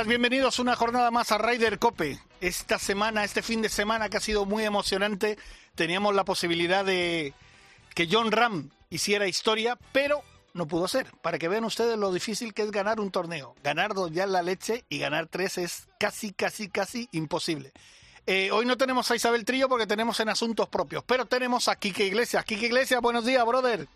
Días, bienvenidos una jornada más a Ryder Cope. Esta semana, este fin de semana que ha sido muy emocionante, teníamos la posibilidad de que John Ram hiciera historia, pero no pudo ser. Para que vean ustedes lo difícil que es ganar un torneo. Ganar dos ya la leche y ganar tres es casi, casi, casi imposible. Eh, hoy no tenemos a Isabel Trillo porque tenemos en asuntos propios, pero tenemos a Quique Iglesias. Quique Iglesias, buenos días, brother.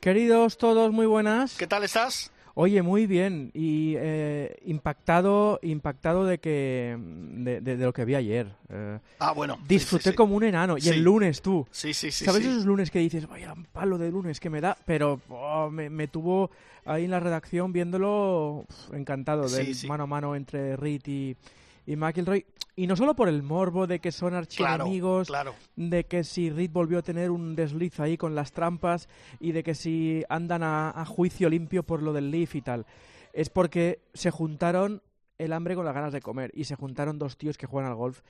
Queridos todos, muy buenas. ¿Qué tal estás? Oye, muy bien y eh, impactado, impactado de que de, de- de lo que vi ayer. Eh, Ah, bueno. disfruté sí, sí. como un enano y el lunes tú. Sí, sí, sí. ¿Sabes esos lunes que dices, vaya un palo de lunes que me da? Pero oh, me, me tuvo ahí en la redacción viéndolo encantado sí. mano a mano entre Reed y, y McIlroy. Y no solo por el morbo de que son archienemigos, claro. de que si Reed volvió a tener un desliz ahí con las trampas y de que si andan a, a juicio limpio por lo del Leaf y tal. Es porque se juntaron el hambre con las ganas de comer y se juntaron dos tíos que juegan al golf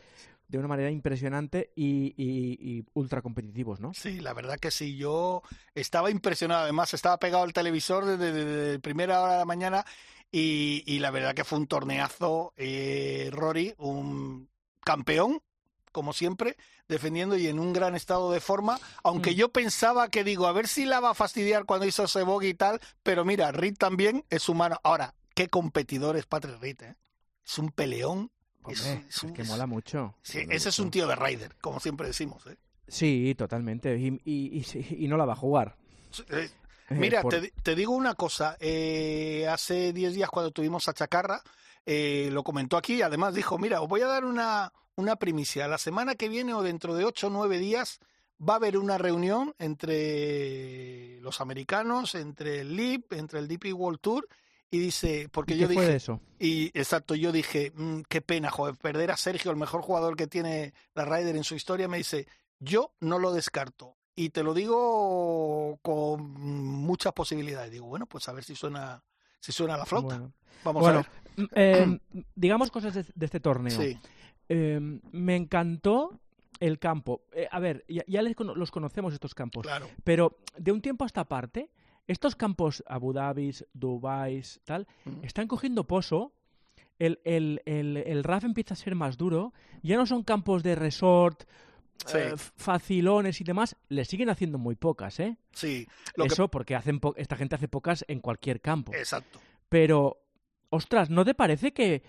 de una manera impresionante y, y- y ultra competitivos, ¿no? Sí, la verdad que sí. Yo estaba impresionado. Además, estaba pegado al televisor desde, desde primera hora de la mañana y, y la verdad que fue un torneazo. Eh, Rory, un campeón, como siempre, defendiendo y en un gran estado de forma. Aunque Mm. yo pensaba que digo, a ver si la va a fastidiar cuando hizo ese bogey y tal. Pero mira, Reed también es humano. Ahora, qué competidor es Patrick Reed, ¿eh? Es un peleón. Hombre, es es un- que mola mucho. Sí, mola ese es un tío de Ryder, como siempre decimos. ¿eh? Sí, totalmente. Y, y- y y no la va a jugar. Eh, Mira, por- te, di- te digo una cosa. eh, hace 10 días cuando tuvimos a Chacarra, eh, lo comentó aquí. Además dijo, mira, os voy a dar una, una primicia. La semana que viene o dentro de 8 o 9 días va a haber una reunión entre los americanos, entre el LIP, entre el DP World Tour. Y dice, porque ¿Y yo dije, eso? y exacto, yo dije, "Mm, qué pena, joder, perder a Sergio, el mejor jugador que tiene la Ryder en su historia. Me dice, yo no lo descarto. Y te lo digo con muchas posibilidades. Digo, bueno, pues a ver si suena, si suena la flauta. Bueno, Vamos Bueno, a ver. eh, digamos cosas de, de este torneo. Sí, Eh, me encantó el campo. Eh, a ver, ya, ya les los conocemos estos campos, claro. pero de un tiempo a esta parte, estos campos Abu Dhabi, Dubai, tal, Mm. están cogiendo pozo. El, el, el, el RAF empieza a ser más duro. Ya no son campos de resort, Sí. eh, facilones y demás. Le siguen haciendo muy pocas, ¿eh? Sí, lo que- Eso porque hacen po- esta gente hace pocas en cualquier campo. exacto. Pero, ostras, ¿no te parece que,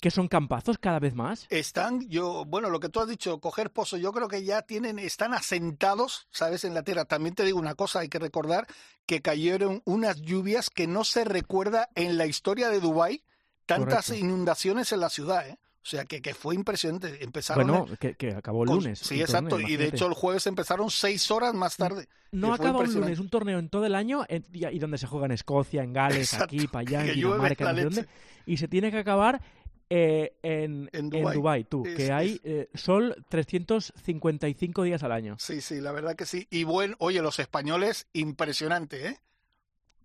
que son campazos cada vez más? Están, yo, bueno, lo que tú has dicho, coger pozo, yo creo que ya tienen, están asentados, ¿sabes? En la tierra. También te digo una cosa, hay que recordar que cayeron unas lluvias que no se recuerda en la historia de Dubái, tantas Correcto. inundaciones en la ciudad, ¿eh? O sea, que, que fue impresionante. Empezaron Bueno, el- que, que acabó el con- lunes. Sí, el exacto. torneo, y de hecho el jueves empezaron seis horas más tarde. No acaba un lunes, un torneo en todo el año en- y, y donde se juega en Escocia, en Gales, Exacto, aquí, para allá, en Dinamarca, no sé dónde. Y se tiene que acabar eh, en, En en Dubái. Dubái, tú, Es- que hay eh, sol 355 días al año. Sí, sí, la verdad que sí. Y bueno, oye, los españoles, impresionante, ¿eh?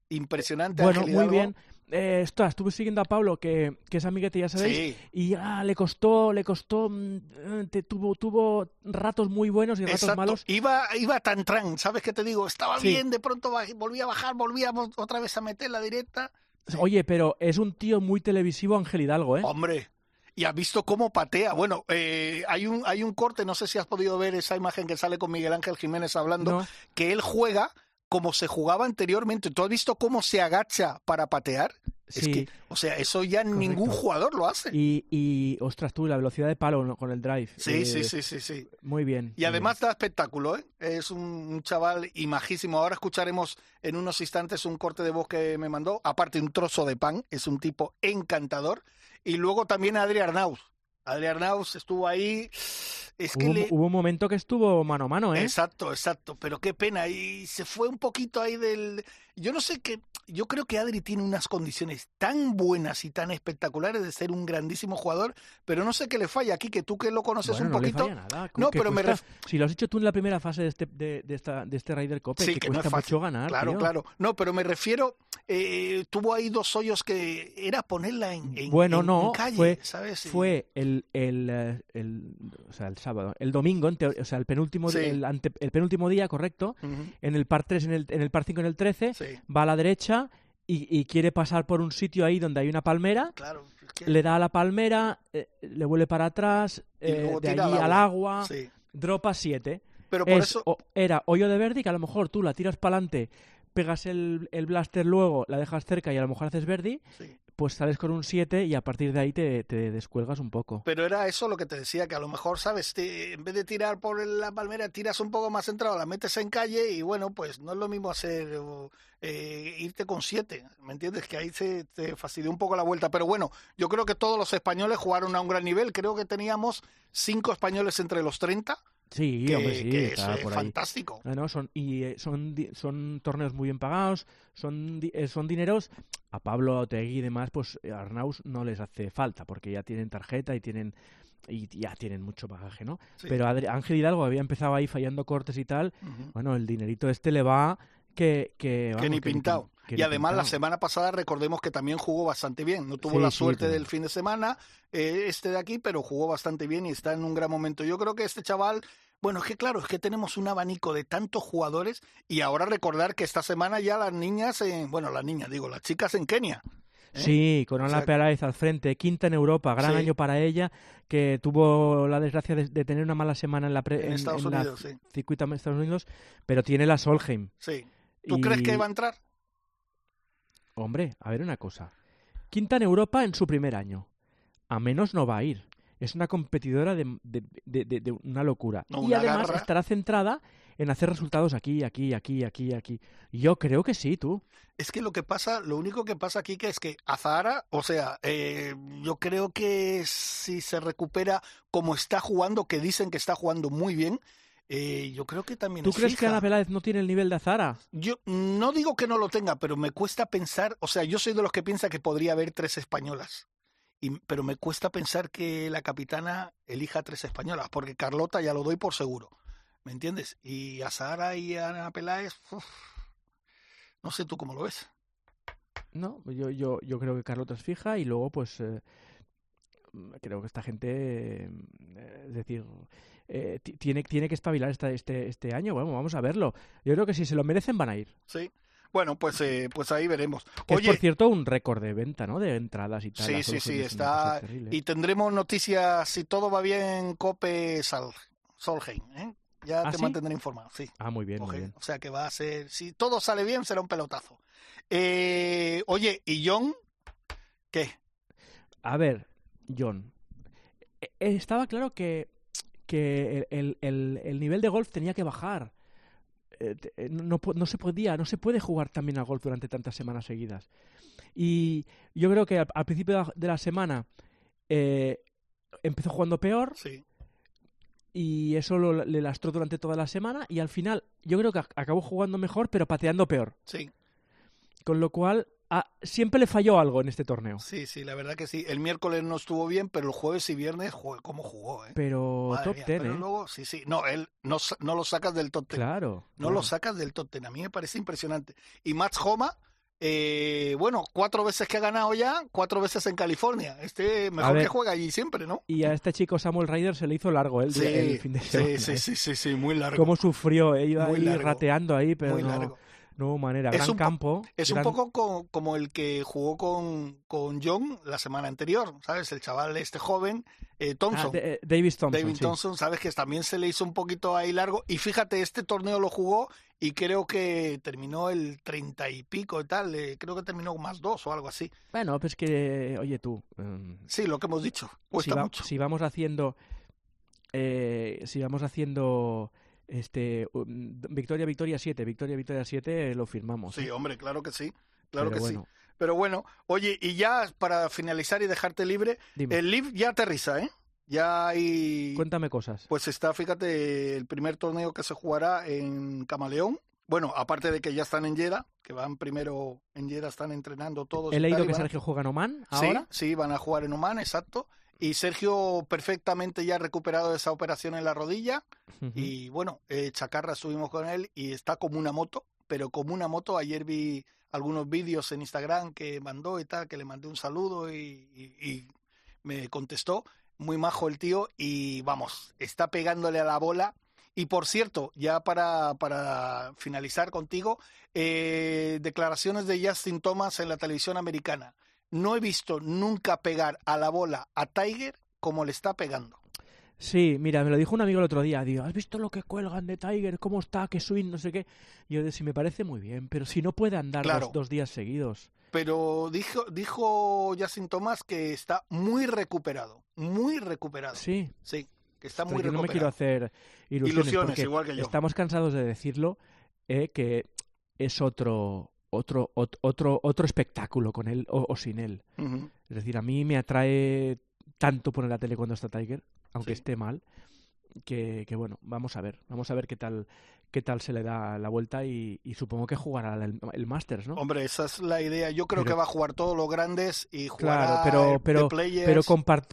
Impresionante. Bueno, Ángel muy Hidalgo. bien. Eh, ostras, estuve siguiendo a Pablo, que, que es amiguete, ya sabéis, Sí, y ah, le costó, le costó, mm, te- tuvo, tuvo ratos muy buenos y ratos exacto. malos. Iba, iba tan tran, ¿sabes qué te digo? Estaba Sí. bien, de pronto volvía a bajar, volvía mo- otra vez a meter la directa. Sí. Oye, pero es un tío muy televisivo, Ángel Hidalgo, ¿eh? Hombre, y has visto cómo patea. Bueno, eh, hay, un, hay un corte, no sé si has podido ver esa imagen que sale con Miguel Ángel Jiménez hablando, No. que él juega como se jugaba anteriormente. ¿Tú has visto cómo se agacha para patear? Es Sí. que, o sea, eso ya ningún jugador lo hace. Y, y, ostras, tú, la velocidad de palo con el drive. Sí, eh, sí, sí, sí, sí. Muy bien. Y muy además da espectáculo, ¿eh? Es un, un chaval y majísimo. Ahora escucharemos en unos instantes un corte de voz que me mandó. Aparte, un trozo de pan. Es un tipo encantador. Y luego también Adri Arnauz. Adri Arnauz estuvo ahí. Es que Hubo, le... hubo un momento que estuvo mano a mano, ¿eh? Exacto, exacto. Pero qué pena. Y se fue un poquito ahí del. Yo no sé qué. yo creo que Adri tiene unas condiciones tan buenas y tan espectaculares de ser un grandísimo jugador, pero no sé qué le falla aquí, que tú que lo conoces Bueno, un no le poquito. falla nada. No, pero me cuesta- ref- Si lo has hecho tú en la primera fase de este, de, de esta, de este Ryder Cup, Sí, que, que no es cuesta fácil. mucho ganar. Claro, tío. claro. No, pero me refiero, eh, tuvo ahí dos hoyos que era ponerla en, en- Bueno, en- no, en calle, fue- ¿sabes? Fue el, el, eh, el, o sea, el sábado, el domingo, o sea, el penúltimo, Sí. el, ante- el penúltimo día, correcto, en el par 3, en el, en el par 5, en el 13, Sí, va a la derecha y, y quiere pasar por un sitio ahí donde hay una palmera, claro. es que- le da a la palmera, eh, le vuelve para atrás, eh, de allí al al agua. agua, sí. dropa 7. Pero por Es- eso, o- era hoyo de Verdi, que a lo mejor tú la tiras para adelante, pegas el, el blaster luego, la dejas cerca y a lo mejor haces Verdi, sí. Pues sales con un 7 y a partir de ahí te, te descuelgas un poco. Pero era eso lo que te decía, que a lo mejor, ¿sabes? Te- en vez de tirar por la palmera, tiras un poco más centrado, la metes en calle y bueno, pues no es lo mismo hacer eh, irte con siete, ¿me entiendes? Que ahí se te fastidió un poco la vuelta. Pero bueno, yo creo que todos los españoles jugaron a un gran nivel. Creo que teníamos cinco españoles entre los 30, Sí, que, hombre, sí, que está es eh, por ahí. fantástico. No, no, son, y eh, son, son torneos muy bien pagados, son, eh, son dineros. A Pablo, Otegui y demás, pues a Arnaus no les hace falta, porque ya tienen tarjeta y tienen y ya tienen mucho bagaje, ¿no? Sí. Pero Adri- Ángel Hidalgo había empezado ahí fallando cortes y tal. Bueno, el dinerito este le va que... Que, que ni que pintado. Y además la semana pasada recordemos que también jugó bastante bien. No tuvo Sí, la suerte del fin de semana eh, este de aquí, pero jugó bastante bien y está en un gran momento. Yo creo que este chaval, bueno, es que claro, es que tenemos un abanico de tantos jugadores y ahora recordar que esta semana ya las niñas, en, bueno, las niñas, digo, las chicas en Kenia. ¿eh? Sí, con O Ana sea, Peláez al frente, quinta en Europa, gran Sí. año para ella, que tuvo la desgracia de, de tener una mala semana en la, pre- En Estados Unidos, sí. circuito de Estados Unidos, pero tiene la Solheim. Sí. ¿Tú Y, crees que va a entrar? Hombre, a ver una cosa. Quinta en Europa en su primer año. A menos no va a ir. Es una competidora de, de- de- una locura. No, y una además garra. estará centrada en hacer resultados aquí, aquí, aquí, aquí, aquí. Yo creo que sí, tú. Es que lo que pasa, lo único que pasa aquí que es que Azahara, o sea, eh, yo creo que si se recupera como está jugando, que dicen que está jugando muy bien, eh, yo creo que también ¿Tú es crees que. Ana Peláez no tiene el nivel de Azara? Yo no digo que no lo tenga, pero me cuesta pensar, o sea, yo soy de los que piensa que podría haber tres españolas. Y, pero me cuesta pensar que la capitana elija tres españolas, porque Carlota ya lo doy por seguro. ¿Me entiendes? Y a y a Ana Peláez, uf, no sé tú cómo lo ves. No, yo, yo, yo creo que Carlota es fija y luego, pues, eh, creo que esta gente, eh, es decir, eh, ti- tiene, tiene que espabilar esta, este, este año. Bueno, vamos a verlo. Yo creo que si se lo merecen van a ir. Sí. Bueno, pues, eh, pues ahí veremos. Que es, por cierto, un récord de venta, ¿no? De entradas y tal. sí, sí, sí, está. Y tendremos noticias, si todo va bien, Cope Sal, Solheim. ¿eh? Ya ¿Ah, te sí? mantendré informado, sí. Ah, muy bien, muy bien. O sea que va a ser, si todo sale bien, será un pelotazo. Eh, oye, ¿y John? ¿Qué? A ver, John. eh, eh, Estaba claro que, que el, el- el nivel de golf tenía que bajar. Eh, eh, No, no se podía, no se puede jugar también al golf durante tantas semanas seguidas. Y yo creo que al, al principio de la, semana eh, empezó jugando peor Sí, y eso lo- le lastró durante toda la semana y al final yo creo que ac- acabó jugando mejor pero pateando peor. sí, Con lo cual ah, siempre le falló algo en este torneo. sí, sí, la verdad que sí. El miércoles no estuvo bien, pero el jueves y viernes, joder, ¿cómo jugó? Eh? Pero Madre top mía, 10, pero ¿eh? luego, sí, sí. No, él no, no lo sacas del top ten. Claro. No claro. lo sacas del top ten. A mí me parece impresionante. Y Mats Homa, eh, bueno, cuatro veces que ha ganado ya, cuatro veces en California. Este mejor ver. que juega allí siempre, ¿no? Y a este chico Samuel Ryder se le hizo largo el, día- el fin de semana. sí, sí, ¿eh? sí, sí, sí, muy largo. Cómo sufrió, eh, iba Muy ahí largo. rateando ahí, pero muy no, largo. No hubo manera. Es Gran un po- campo. Es un poco co- como el que jugó con, con John la semana anterior, ¿sabes? El chaval este joven, eh, Ah, Thompson. de- eh, Davis Thompson. David sí. Thompson, sabes que también se le hizo un poquito ahí largo. Y fíjate, este torneo lo jugó y creo que terminó el treinta y pico y tal. eh, creo que terminó más dos o algo así. Bueno, pues que, oye tú, em, Sí, lo que hemos dicho. Cuesta si, va- mucho. si vamos haciendo, si vamos haciendo, este, um, victoria, victoria 7, victoria, victoria 7, lo firmamos. Sí, ¿eh? hombre, claro que sí. Claro Pero que bueno, sí. Pero bueno, oye, y ya para finalizar y dejarte libre, Dime, el Live ya aterriza, ¿eh? Ya hay. cuéntame cosas. Pues está, fíjate, el primer torneo que se jugará en Camaleón, Bueno, aparte de que ya están en Jeddah, que van primero en Jeddah, están entrenando todos. He leído que Sergio juega en Oman ahora. Sí, sí, van a jugar en Oman, exacto. Y Sergio perfectamente ya recuperado de esa operación en la rodilla. Y bueno, eh, Chacarra estuvimos con él y está como una moto, pero como una moto. Ayer vi algunos vídeos en Instagram que mandó y tal, que le mandé un saludo y, me contestó. Muy majo el tío y vamos, está pegándole a la bola. Y por cierto, ya para, para finalizar contigo, eh, declaraciones de Justin Thomas en la televisión americana no he visto nunca pegar a la bola a Tiger como le está pegando. Sí, mira, me lo dijo un amigo el otro día. Digo, ¿has visto lo que cuelgan de Tiger? ¿Cómo está? ¿Qué swing? No sé qué. Yo, sí, me parece muy bien, pero si no puede andar dos, días seguidos. Pero dijo, dijo Justin Thomas que está muy recuperado. Muy recuperado. Sí. Sí, que está muy recuperado. no me quiero hacer ilusiones. igual que yo. Estamos cansados de decirlo, eh, que es otro, otro, otro, otro espectáculo con él o, sin él. Es decir, a mí me atrae tanto poner la tele cuando está Tiger, aunque esté mal, que, que, bueno, vamos a ver, vamos a ver qué tal qué tal se le da la vuelta y, supongo que jugará el, Masters, ¿no? Hombre, esa es la idea. Yo creo que va a jugar todos los grandes y jugará claro, pero, pero, pero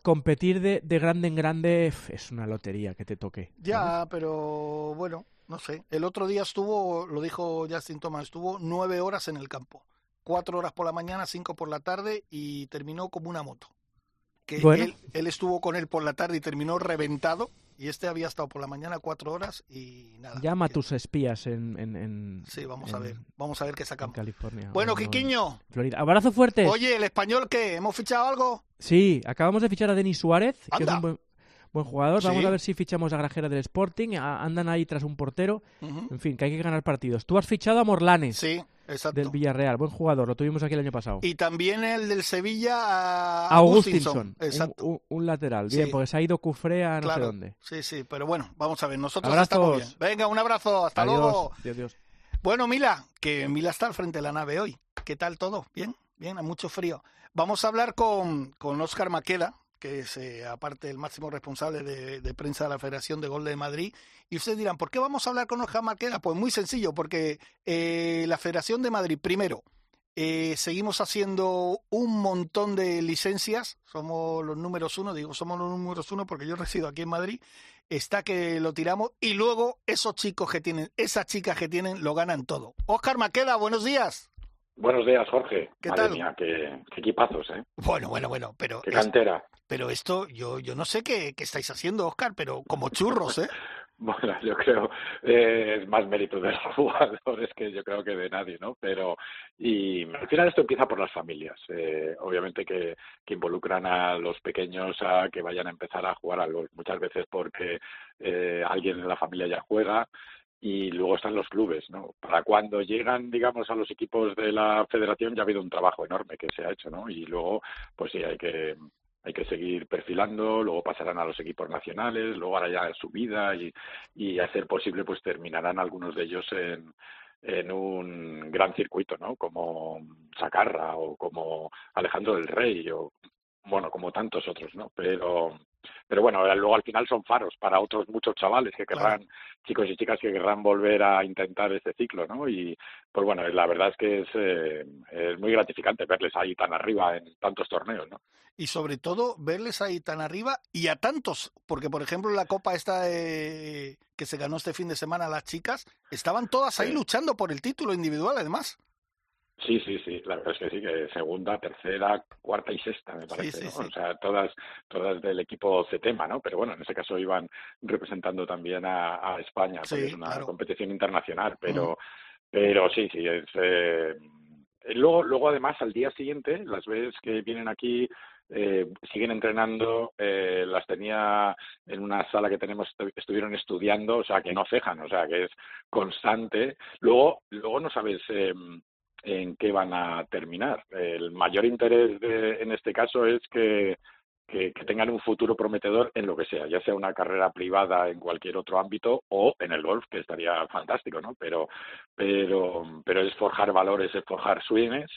competir de, de, grande en grande es una lotería que te toque. Ya, pero bueno, no sé. El otro día estuvo, lo dijo Justin Thomas, estuvo nueve horas en el campo. Cuatro horas por la mañana, cinco por la tarde y terminó como una moto. Que él, él estuvo con él por la tarde y terminó reventado y este había estado por la mañana cuatro horas y nada. Llama a tus espías en, en, Sí, vamos a ver. Vamos a ver qué sacamos. California. Bueno, Quiquiño. Florida. Abrazo fuerte. Oye, ¿el español qué? ¿Hemos fichado algo? Sí, acabamos de fichar a Denis Suárez, que es un buen, buen jugador. Vamos a ver si fichamos a Grajera del Sporting. andan ahí tras un portero. En fin, que hay que ganar partidos. Tú has fichado a Morlanes. Sí. Exacto. del Villarreal, buen jugador, lo tuvimos aquí el año pasado. Y también el del Sevilla a Augustinson, Un, lateral, bien, porque se ha ido Cufré a no sé dónde. Sí, sí, pero bueno, vamos a ver, nosotros estamos bien. Venga, un abrazo, hasta luego. Bueno, Mila, que Mila está al frente de la nave hoy. ¿Qué tal todo? Bien, bien, hay mucho frío. Vamos a hablar con, con Oscar Maqueda, que es eh, aparte el máximo responsable de, prensa de la Federación de Gol de Madrid. Y ustedes dirán, ¿por qué vamos a hablar con Oscar Marqueda? Pues muy sencillo, porque eh, la Federación de Madrid, primero, eh, seguimos haciendo un montón de licencias, somos los números uno, digo somos los números uno porque yo resido aquí en Madrid, está que lo tiramos y luego esos chicos que tienen, esas chicas que tienen, lo ganan todo. Oscar Maqueda, buenos días. Buenos días, Jorge. ¿Qué Madre tal? Mía, qué, equipazos, ¿eh? Bueno, bueno, bueno, pero... Qué cantera. pero esto, yo, yo no sé qué, qué estáis haciendo, Oscar, pero como churros, ¿eh? Bueno, yo creo eh, es más mérito de los jugadores que yo creo que de nadie, ¿no? Pero y al final esto empieza por las familias, eh, obviamente que, que involucran a los pequeños a que vayan a empezar a jugar algo, muchas veces porque eh, alguien en la familia ya juega y luego están los clubes, ¿no? Para cuando llegan, digamos, a los equipos de la federación ya ha habido un trabajo enorme que se ha hecho, ¿no? Y luego, pues sí, hay que hay que seguir perfilando, luego pasarán a los equipos nacionales, luego hará ya su vida y, y a ser posible, pues terminarán algunos de ellos en, en un gran circuito, ¿no? Como Sacarra o como Alejandro del Rey o bueno, como tantos otros, ¿no? Pero pero bueno, luego al final son faros para otros muchos chavales que querrán, chicos y chicas que querrán volver a intentar este ciclo, ¿no? Y pues bueno, la verdad es que es, eh, es muy gratificante verles ahí tan arriba en tantos torneos, ¿no? Y sobre todo verles ahí tan arriba y a tantos, porque por ejemplo la copa esta que se ganó este fin de semana las chicas, estaban todas ahí luchando por el título individual además. Sí, sí, sí, la verdad es que sí, que segunda, tercera, cuarta y sexta, me parece, ¿no? O sea, todas, todas del equipo CETEMA, ¿no? Pero bueno, en ese caso iban representando también a, España, porque es una competición internacional, pero, pero sí, sí, es... Eh... Luego, luego, además, al día siguiente, las veces que vienen aquí eh, siguen entrenando, eh, las tenía en una sala que tenemos, estuvieron estudiando, o sea, que no cejan, o sea, que es constante. Luego, luego no sabes eh, en qué van a terminar. El mayor interés de, en este caso es que, que, tengan un futuro prometedor en lo que sea, ya sea una carrera privada en cualquier otro ámbito o en el golf, que estaría fantástico, ¿no? Pero, pero, pero es forjar valores, es forjar swings,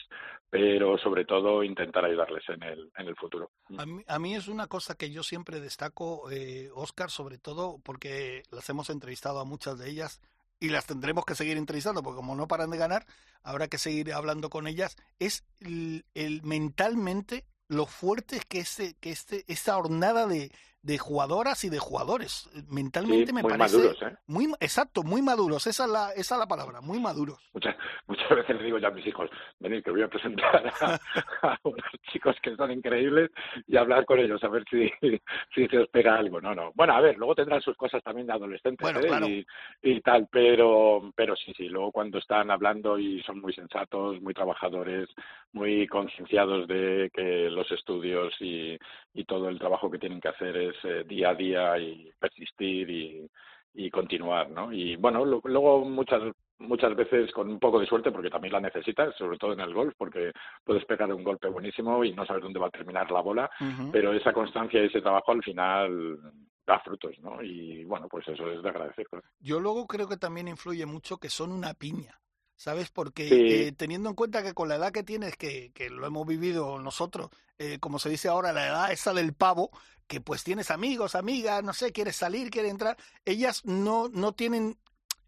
pero sobre todo intentar ayudarles en el, en el futuro. A mí, a mí es una cosa que yo siempre destaco, eh, Oscar, sobre todo porque las hemos entrevistado a muchas de ellas, y las tendremos que seguir entrevistando, porque como no paran de ganar, habrá que seguir hablando con ellas. Es el, mentalmente lo fuerte que este, que este, esta hornada de, de jugadoras y de jugadores. Mentalmente me muy parece. Maduros, ¿eh? Muy exacto, muy maduros. Esa es la, esa es la palabra, muy maduros. Muchas, muchas veces les digo ya a mis hijos, venid que voy a presentar a, a, unos chicos que son increíbles y hablar con ellos, a ver si, si se os pega algo. No, no. Bueno, a ver, luego tendrán sus cosas también de adolescentes bueno, ¿eh? claro. y, y, tal, pero, pero sí, sí, luego cuando están hablando y son muy sensatos, muy trabajadores, muy concienciados de que los estudios y, y todo el trabajo que tienen que hacer es eh, día a día y persistir y, y continuar, ¿no? Y bueno, lo, luego muchas muchas veces con un poco de suerte porque también la necesitas, sobre todo en el golf, porque puedes pegar un golpe buenísimo y no sabes dónde va a terminar la bola, uh -huh. pero esa constancia y ese trabajo al final da frutos, ¿no? Y bueno, pues eso es de agradecer. Yo luego creo que también influye mucho que son una piña. ¿Sabes? Porque sí. eh, teniendo en cuenta que con la edad que tienes, que, que lo hemos vivido nosotros, eh, como se dice ahora, la edad esa del pavo, que pues tienes amigos, amigas, no sé, quieres salir, quieres entrar, ellas no, no tienen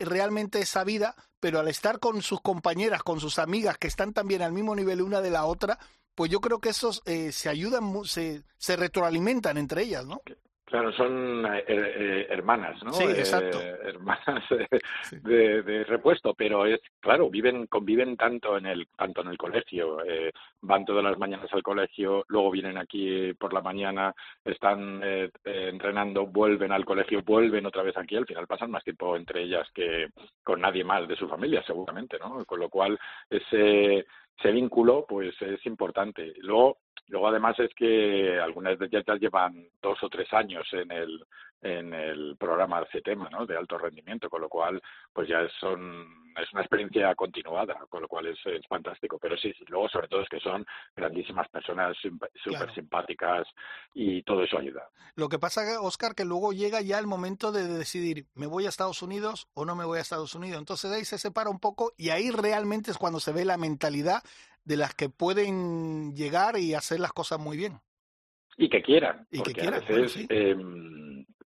realmente esa vida, pero al estar con sus compañeras, con sus amigas que están también al mismo nivel una de la otra, pues yo creo que esos eh, se ayudan, se, se retroalimentan entre ellas, ¿no? Claro, son eh, eh, hermanas, ¿no? Sí, exacto. Eh, hermanas sí. de, de, repuesto, pero es claro, viven, conviven tanto en el, tanto en el colegio, eh, van todas las mañanas al colegio, luego vienen aquí por la mañana, están eh, entrenando, vuelven al colegio, vuelven otra vez aquí, al final pasan más tiempo entre ellas que con nadie más de su familia, seguramente, ¿no? Con lo cual ese ese vínculo pues es importante. Luego Luego, además, es que algunas de ellas ya llevan dos o tres años en el, en el programa CETEMA, ¿no? De alto rendimiento, con lo cual, pues ya son, es una experiencia continuada, con lo cual es, es fantástico. Pero sí, sí, luego, sobre todo, es que son grandísimas personas, súper claro. simpáticas y todo eso ayuda. Lo que pasa, Oscar, que luego llega ya el momento de decidir, ¿me voy a Estados Unidos o no me voy a Estados Unidos? Entonces ahí se separa un poco y ahí realmente es cuando se ve la mentalidad de las que pueden llegar y hacer las cosas muy bien. Y que quieran. Y porque que quieran. A veces, bueno, sí. eh,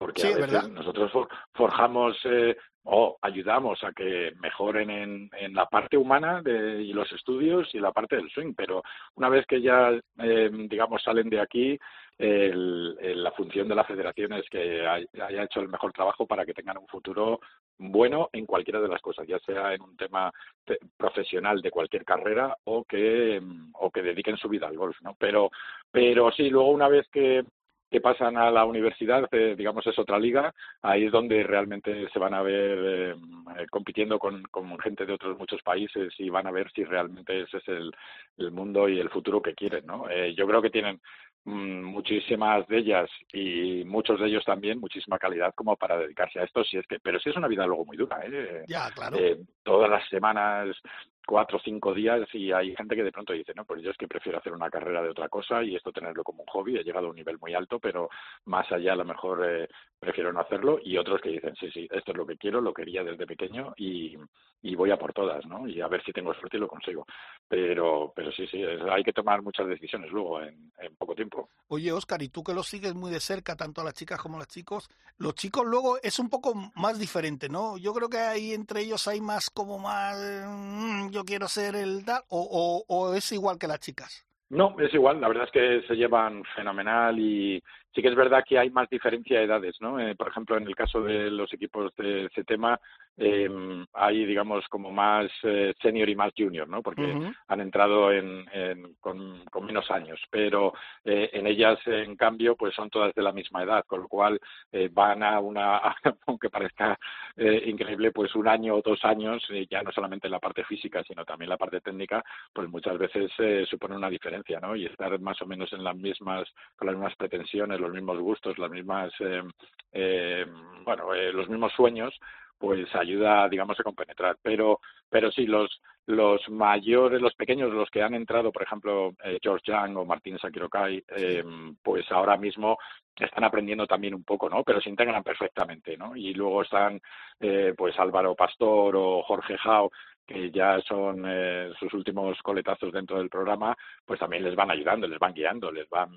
porque Sí, a veces nosotros for- forjamos eh, o ayudamos a que mejoren en, en la parte humana de, y los estudios y la parte del swing, pero una vez que ya, eh, digamos, salen de aquí, el- el- la función de la federación es que hay- haya hecho el mejor trabajo para que tengan un futuro bueno en cualquiera de las cosas, ya sea en un tema te- profesional de cualquier carrera o que mm, o que dediquen su vida al golf, ¿no? Pero pero sí, luego una vez que que pasan a la universidad, eh, digamos es otra liga, ahí es donde realmente se van a ver eh, eh, compitiendo con, con gente de otros muchos países y van a ver si realmente ese es el, el mundo y el futuro que quieren, ¿no? Eh, yo creo que tienen mm, muchísimas de ellas y muchos de ellos también muchísima calidad como para dedicarse a esto, si es que, pero sí es una vida luego muy dura, ¿eh? Ya, claro. Eh, todas las semanas cuatro o cinco días y hay gente que de pronto dice, no, pues yo es que prefiero hacer una carrera de otra cosa y esto tenerlo como un hobby, he llegado a un nivel muy alto, pero más allá a lo mejor eh, prefiero no hacerlo y otros que dicen, sí, sí, esto es lo que quiero, lo quería desde pequeño y, y voy a por todas, ¿no? Y a ver si tengo suerte y lo consigo. Pero, pero sí, sí, es- hay que tomar muchas decisiones luego en, en poco tiempo. Oye, Oscar, y tú que lo sigues muy de cerca, tanto a las chicas como a los chicos, los chicos luego es un poco más diferente, ¿no? Yo creo que ahí entre ellos hay más como más, mm, yo quiero ser el tal, o, o, o es igual que las chicas. No, es igual, la verdad es que se llevan fenomenal y sí que es verdad que hay más diferencia de edades, ¿no? Eh, por ejemplo, en el caso de los equipos de ese tema, eh, hay, digamos, como más eh, senior y más junior, ¿no? Porque han entrado en, en- con, con menos años, pero eh, en ellas, en cambio, pues son todas de la misma edad, con lo cual eh, van a una, aunque parezca eh, increíble, pues un año o dos años, ya no solamente en la parte física, sino también la parte técnica, pues muchas veces eh, supone una diferencia, ¿no? Y estar más o menos en las mismas, con las mismas pretensiones, los mismos gustos, las mismas, eh, eh, bueno, eh, los mismos sueños, pues ayuda, digamos, a compenetrar. Pero, pero sí, los, los mayores, los pequeños, los que han entrado, por ejemplo, eh, George Young o Martín Sakirokai, eh, pues ahora mismo están aprendiendo también un poco, ¿no? Pero se integran perfectamente, ¿no? Y luego están, eh, pues Álvaro Pastor o Jorge Jao, que ya son eh, sus últimos coletazos dentro del programa, pues también les van ayudando, les van guiando, les van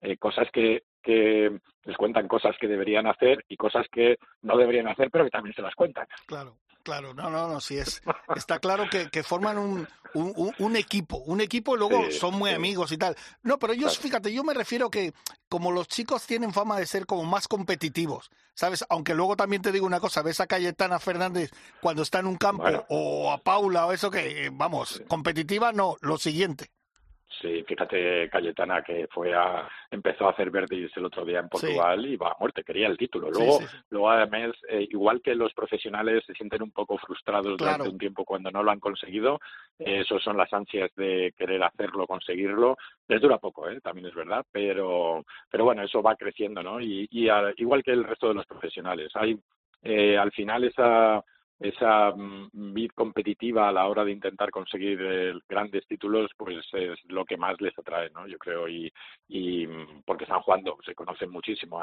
eh, cosas que, que les cuentan cosas que deberían hacer y cosas que no deberían hacer, pero que también se las cuentan. Claro. Claro, no, no, no, sí es. Está claro que, que forman un, un, un, equipo, un equipo y luego son muy amigos y tal. No, pero yo, fíjate, yo me refiero que como los chicos tienen fama de ser como más competitivos, ¿sabes? Aunque luego también te digo una cosa, ves a Cayetana Fernández cuando está en un campo o a Paula o eso que, vamos, competitiva no, lo siguiente. Sí, fíjate Cayetana que fue a empezó a hacer verdis el otro día en Portugal y va a muerte, quería el título. Luego, luego además, eh, igual que los profesionales se sienten un poco frustrados durante un tiempo cuando no lo han conseguido, eh, eso son las ansias de querer hacerlo, conseguirlo. Les dura poco, ¿eh? también es verdad, pero pero bueno, eso va creciendo, ¿no? Y, y igual que el resto de los profesionales, hay eh, al final esa esa vid mm, competitiva a la hora de intentar conseguir eh, grandes títulos, pues es lo que más les atrae, ¿no? Yo creo, y, y mm, porque están jugando, se conocen muchísimo,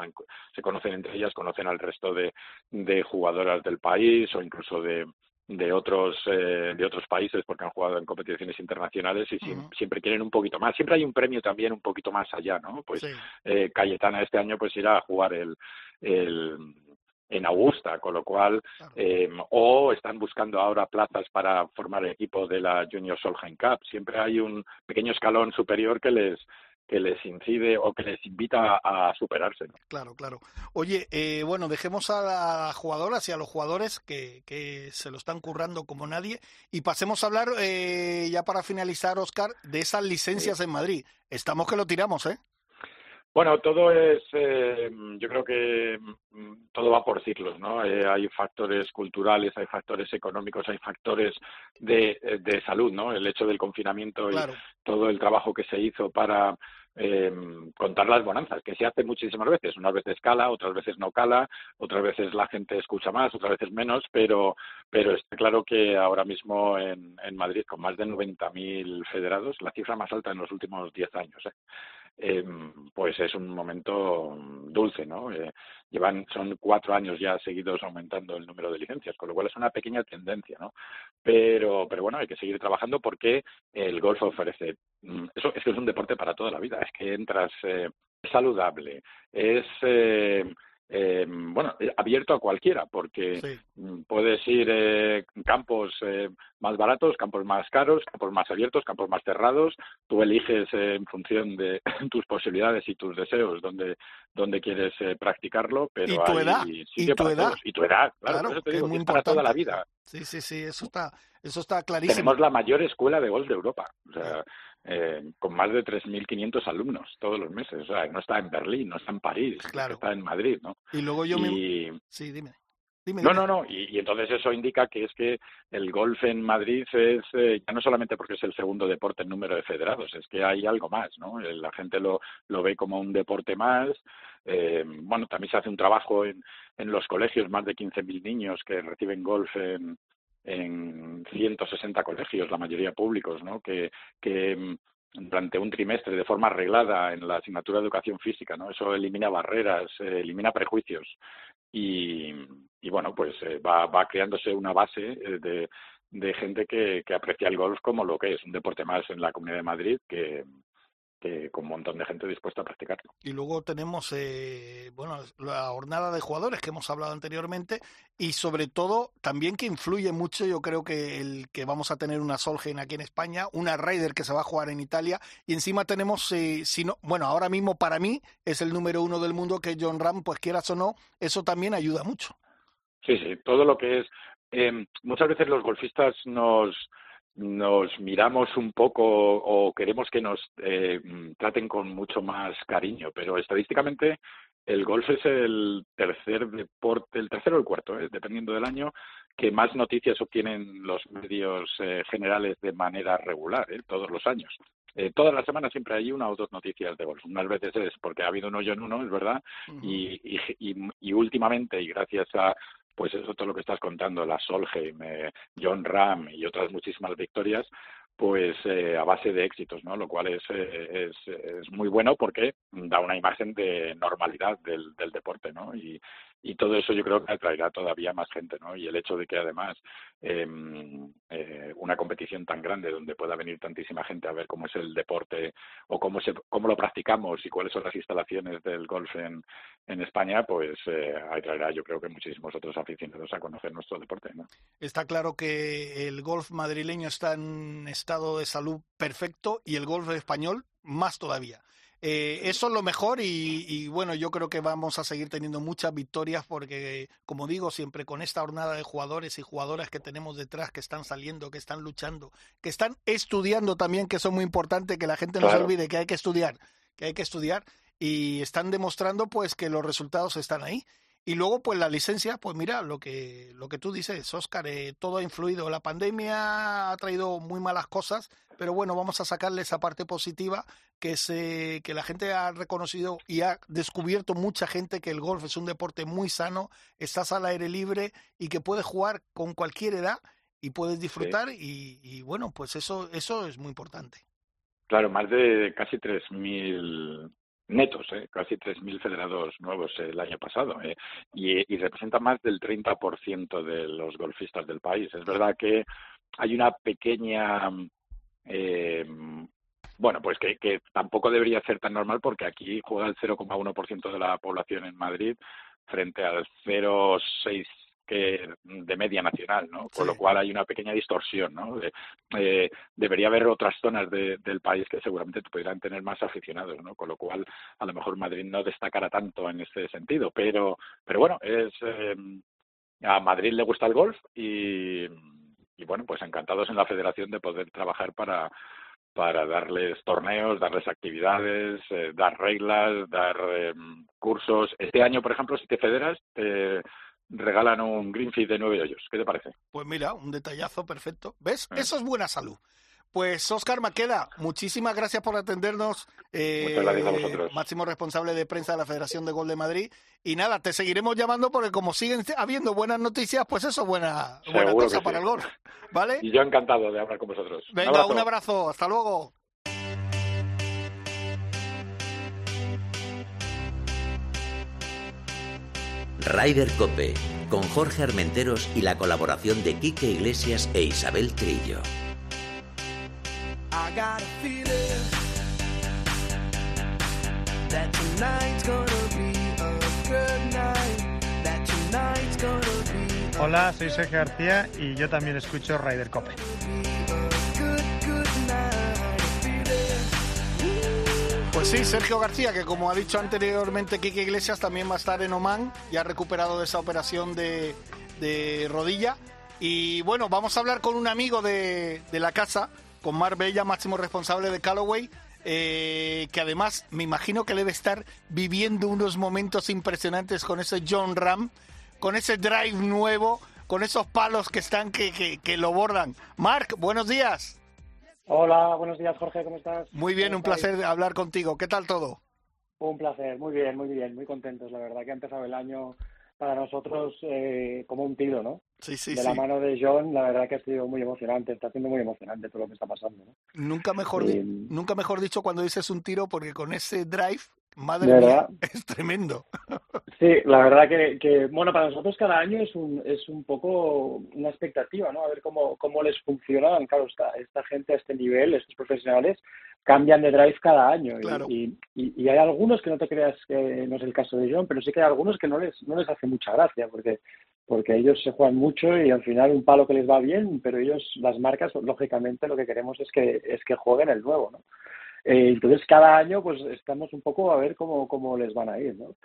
se conocen entre ellas, conocen al resto de, de jugadoras del país o incluso de, de otros eh, de otros países porque han jugado en competiciones internacionales y siempre quieren un poquito más. Siempre hay un premio también un poquito más allá no pues eh, Cayetana este año pues irá a jugar el, el en Augusta, con lo cual, eh, o están buscando ahora plazas para formar el equipo de la Junior Solheim Cup. Siempre hay un pequeño escalón superior que les que les incide o que les invita a, superarse. Claro, claro. Oye, eh, bueno, dejemos a las jugadoras y a los jugadores que, que se lo están currando como nadie y pasemos a hablar, eh, ya para finalizar, Oscar, de esas licencias en Madrid. Estamos que lo tiramos, ¿eh? Bueno, todo es, eh, yo creo que mm, todo va por ciclos, ¿no? Eh, hay factores culturales, hay factores económicos, hay factores de, eh, de salud, ¿no? El hecho del confinamiento y todo el trabajo que se hizo para eh, contar las bonanzas, que se hace muchísimas veces. Unas veces cala, otras veces no cala, otras veces la gente escucha más, otras veces menos, pero, pero está claro que ahora mismo en, en Madrid, con más de 90.000 federados, la cifra más alta en los últimos 10 años, ¿eh? Eh, pues es un momento dulce, ¿no? Eh, llevan son cuatro años ya seguidos aumentando el número de licencias, con lo cual es una pequeña tendencia, ¿no? Pero, pero bueno, hay que seguir trabajando porque el golf ofrece mm, eso es que es un deporte para toda la vida, es que entras eh, saludable, es eh, eh, bueno, eh, abierto a cualquiera, porque mm, puedes ir eh, campos eh, más baratos, campos más caros, campos más abiertos, campos más cerrados. Tú eliges eh, en función de tus posibilidades y tus deseos dónde, dónde quieres practicarlo, pero ¿Y tu edad? ¿Y tu edad? Y tu edad, claro, eso te digo, es para toda la vida. Sí, sí, sí, eso está, eso está clarísimo. Tenemos la mayor escuela de golf de Europa. O sea, eh, con más de 3.500 alumnos todos los meses. O sea, no está en Berlín, no está en París, está en Madrid, ¿no? Y luego yo me... Sí, dime. no, no, no. Y, entonces eso indica que es que el golf en Madrid es, eh, ya no solamente porque es el segundo deporte en número de federados, es que hay algo más, ¿no? La gente lo, lo ve como un deporte más. Eh, bueno, también se hace un trabajo en, en los colegios, más de 15.000 niños que reciben golf en, en 160 colegios, la mayoría públicos, ¿no? que, que mm, durante un trimestre de forma arreglada en la asignatura de educación física, ¿no? Eso elimina barreras, eh, elimina prejuicios y, y bueno, pues eh, va, va creándose una base eh, de, de gente que, que aprecia el golf como lo que es, un deporte más en la Comunidad de Madrid que, con un montón de gente dispuesta a practicarlo. Y luego tenemos eh, bueno la jornada de jugadores que hemos hablado anteriormente y sobre todo también que influye mucho yo creo que el que vamos a tener una Solgen aquí en España, una Raider que se va a jugar en Italia y encima tenemos, eh, si no, bueno ahora mismo para mí es el número uno del mundo que John Ram, pues quieras o no, eso también ayuda mucho. Sí, sí, todo lo que es... Eh, muchas veces los golfistas nos nos miramos un poco o queremos que nos eh, traten con mucho más cariño, pero estadísticamente el golf es el tercer deporte, el tercero o el cuarto, eh, dependiendo del año, que más noticias obtienen los medios eh, generales de manera regular, eh, todos los años. Eh, todas las semanas siempre hay una o dos noticias de golf. Unas veces es porque ha habido un hoyo en uno, es verdad, y, y, y, y, últimamente, y gracias a pues eso todo lo que estás contando, la Solheim, eh, John Ram y otras muchísimas victorias, pues eh, a base de éxitos, ¿no? Lo cual es, eh, es, es, muy bueno porque da una imagen de normalidad del, del deporte, ¿no? Y, y todo eso yo creo que atraerá todavía más gente, ¿no? Y el hecho de que además em, eh, una competición tan grande donde pueda venir tantísima gente a ver cómo es el deporte o cómo se, cómo lo practicamos y cuáles son las instalaciones del golf en, en España, pues eh, atraerá yo creo que muchísimos otros aficionados a conocer nuestro deporte, ¿no? Está claro que el golf madrileño está en estado de salud perfecto y el golf español más todavía. Eh, eso es lo mejor y, bueno, yo creo que vamos a seguir teniendo muchas victorias porque, como digo siempre, con esta jornada de jugadores y jugadoras que tenemos detrás, que están saliendo, que están luchando, que están estudiando también, que eso es muy importante, que la gente no se olvide que hay que estudiar, que hay que estudiar y están demostrando pues que los resultados están ahí. Y luego, pues la licencia, pues mira, lo que, lo que tú dices, Oscar, eh, todo ha influido. La pandemia ha traído muy malas cosas, pero bueno, vamos a sacarle esa parte positiva que, se, que la gente ha reconocido y ha descubierto mucha gente que el golf es un deporte muy sano, estás al aire libre y que puedes jugar con cualquier edad y puedes disfrutar y, y, bueno, pues eso, eso es muy importante. Claro, más de casi 3.000 netos, ¿eh? casi 3.000 federados nuevos el año pasado, ¿eh? y, y, representa más del 30% de los golfistas del país. Es verdad que hay una pequeña, eh, bueno, pues que, que tampoco debería ser tan normal porque aquí juega el 0,1% de la población en Madrid frente al 0,6 que de media nacional, ¿no? Con lo cual hay una pequeña distorsión, ¿no? Eh, debería haber otras zonas de, del país que seguramente pudieran tener más aficionados, ¿no? Con lo cual a lo mejor Madrid no destacará tanto en ese sentido, pero pero bueno, es eh, a Madrid le gusta el golf y, y bueno, pues encantados en la Federación de poder trabajar para para darles torneos, darles actividades, eh, dar reglas, dar eh, cursos. Este año, por ejemplo, si te federas, te, regalan un Greenfield de nueve hoyos. ¿Qué te parece? Pues mira, un detallazo perfecto. ¿Ves? Eh. Eso es buena salud. Pues Oscar Maqueda, muchísimas gracias por atendernos. Eh, Muchas gracias a vosotros. Máximo responsable de prensa de la Federación de Gol de Madrid. Y nada, te seguiremos llamando porque como siguen habiendo buenas noticias, pues eso es buena, buena cosa para el golf. ¿Vale? Y yo encantado de hablar con vosotros. Venga, un abrazo. Hasta luego. Ryder Cope, con Jorge Armenteros y la colaboración de Quique Iglesias e Isabel Trillo. Hola, soy Sergio García y yo también escucho Ryder Cope. Sí, Sergio García, que como ha dicho anteriormente Kike Iglesias, también va a estar en Oman, ya recuperado de esa operación de, rodilla. Y bueno, vamos a hablar con un amigo de, de la casa, con Mar Bella, máximo responsable de Callaway, eh, que además me imagino que debe estar viviendo unos momentos impresionantes con ese John Ram, con ese drive nuevo, con esos palos que están que, que, que lo bordan. Marc, buenos días. Hola, buenos días Jorge, ¿cómo estás? Muy bien, un placer hablar contigo. ¿Qué tal todo? Un placer, muy bien, muy bien, muy contentos. La verdad que ha empezado el año para nosotros eh, como un tiro, ¿no? Sí, sí, de sí. la mano de John, la verdad que ha sido muy emocionante, está siendo muy emocionante todo lo que está pasando. ¿no? Nunca mejor, Eh, nunca mejor dicho cuando dices un tiro, porque con ese drive, madre ¿De mía, es tremendo. Sí, la verdad que, que, bueno, para nosotros cada año es un, es un poco una expectativa, ¿no? A ver cómo, cómo les funcionan, claro, esta, esta gente a este nivel, estos profesionales, cambian de drive cada año. Claro. Y, y, y hay algunos que no te creas que no es el caso de John, pero sí que hay algunos que no les, no les hace mucha gracia, porque porque ellos se juegan mucho y al final un palo que les va bien, pero ellos, las marcas, lógicamente lo que queremos es que, es que jueguen el nuevo, ¿no? Eh, entonces cada año pues estamos un poco a ver cómo, cómo les van a ir, ¿no?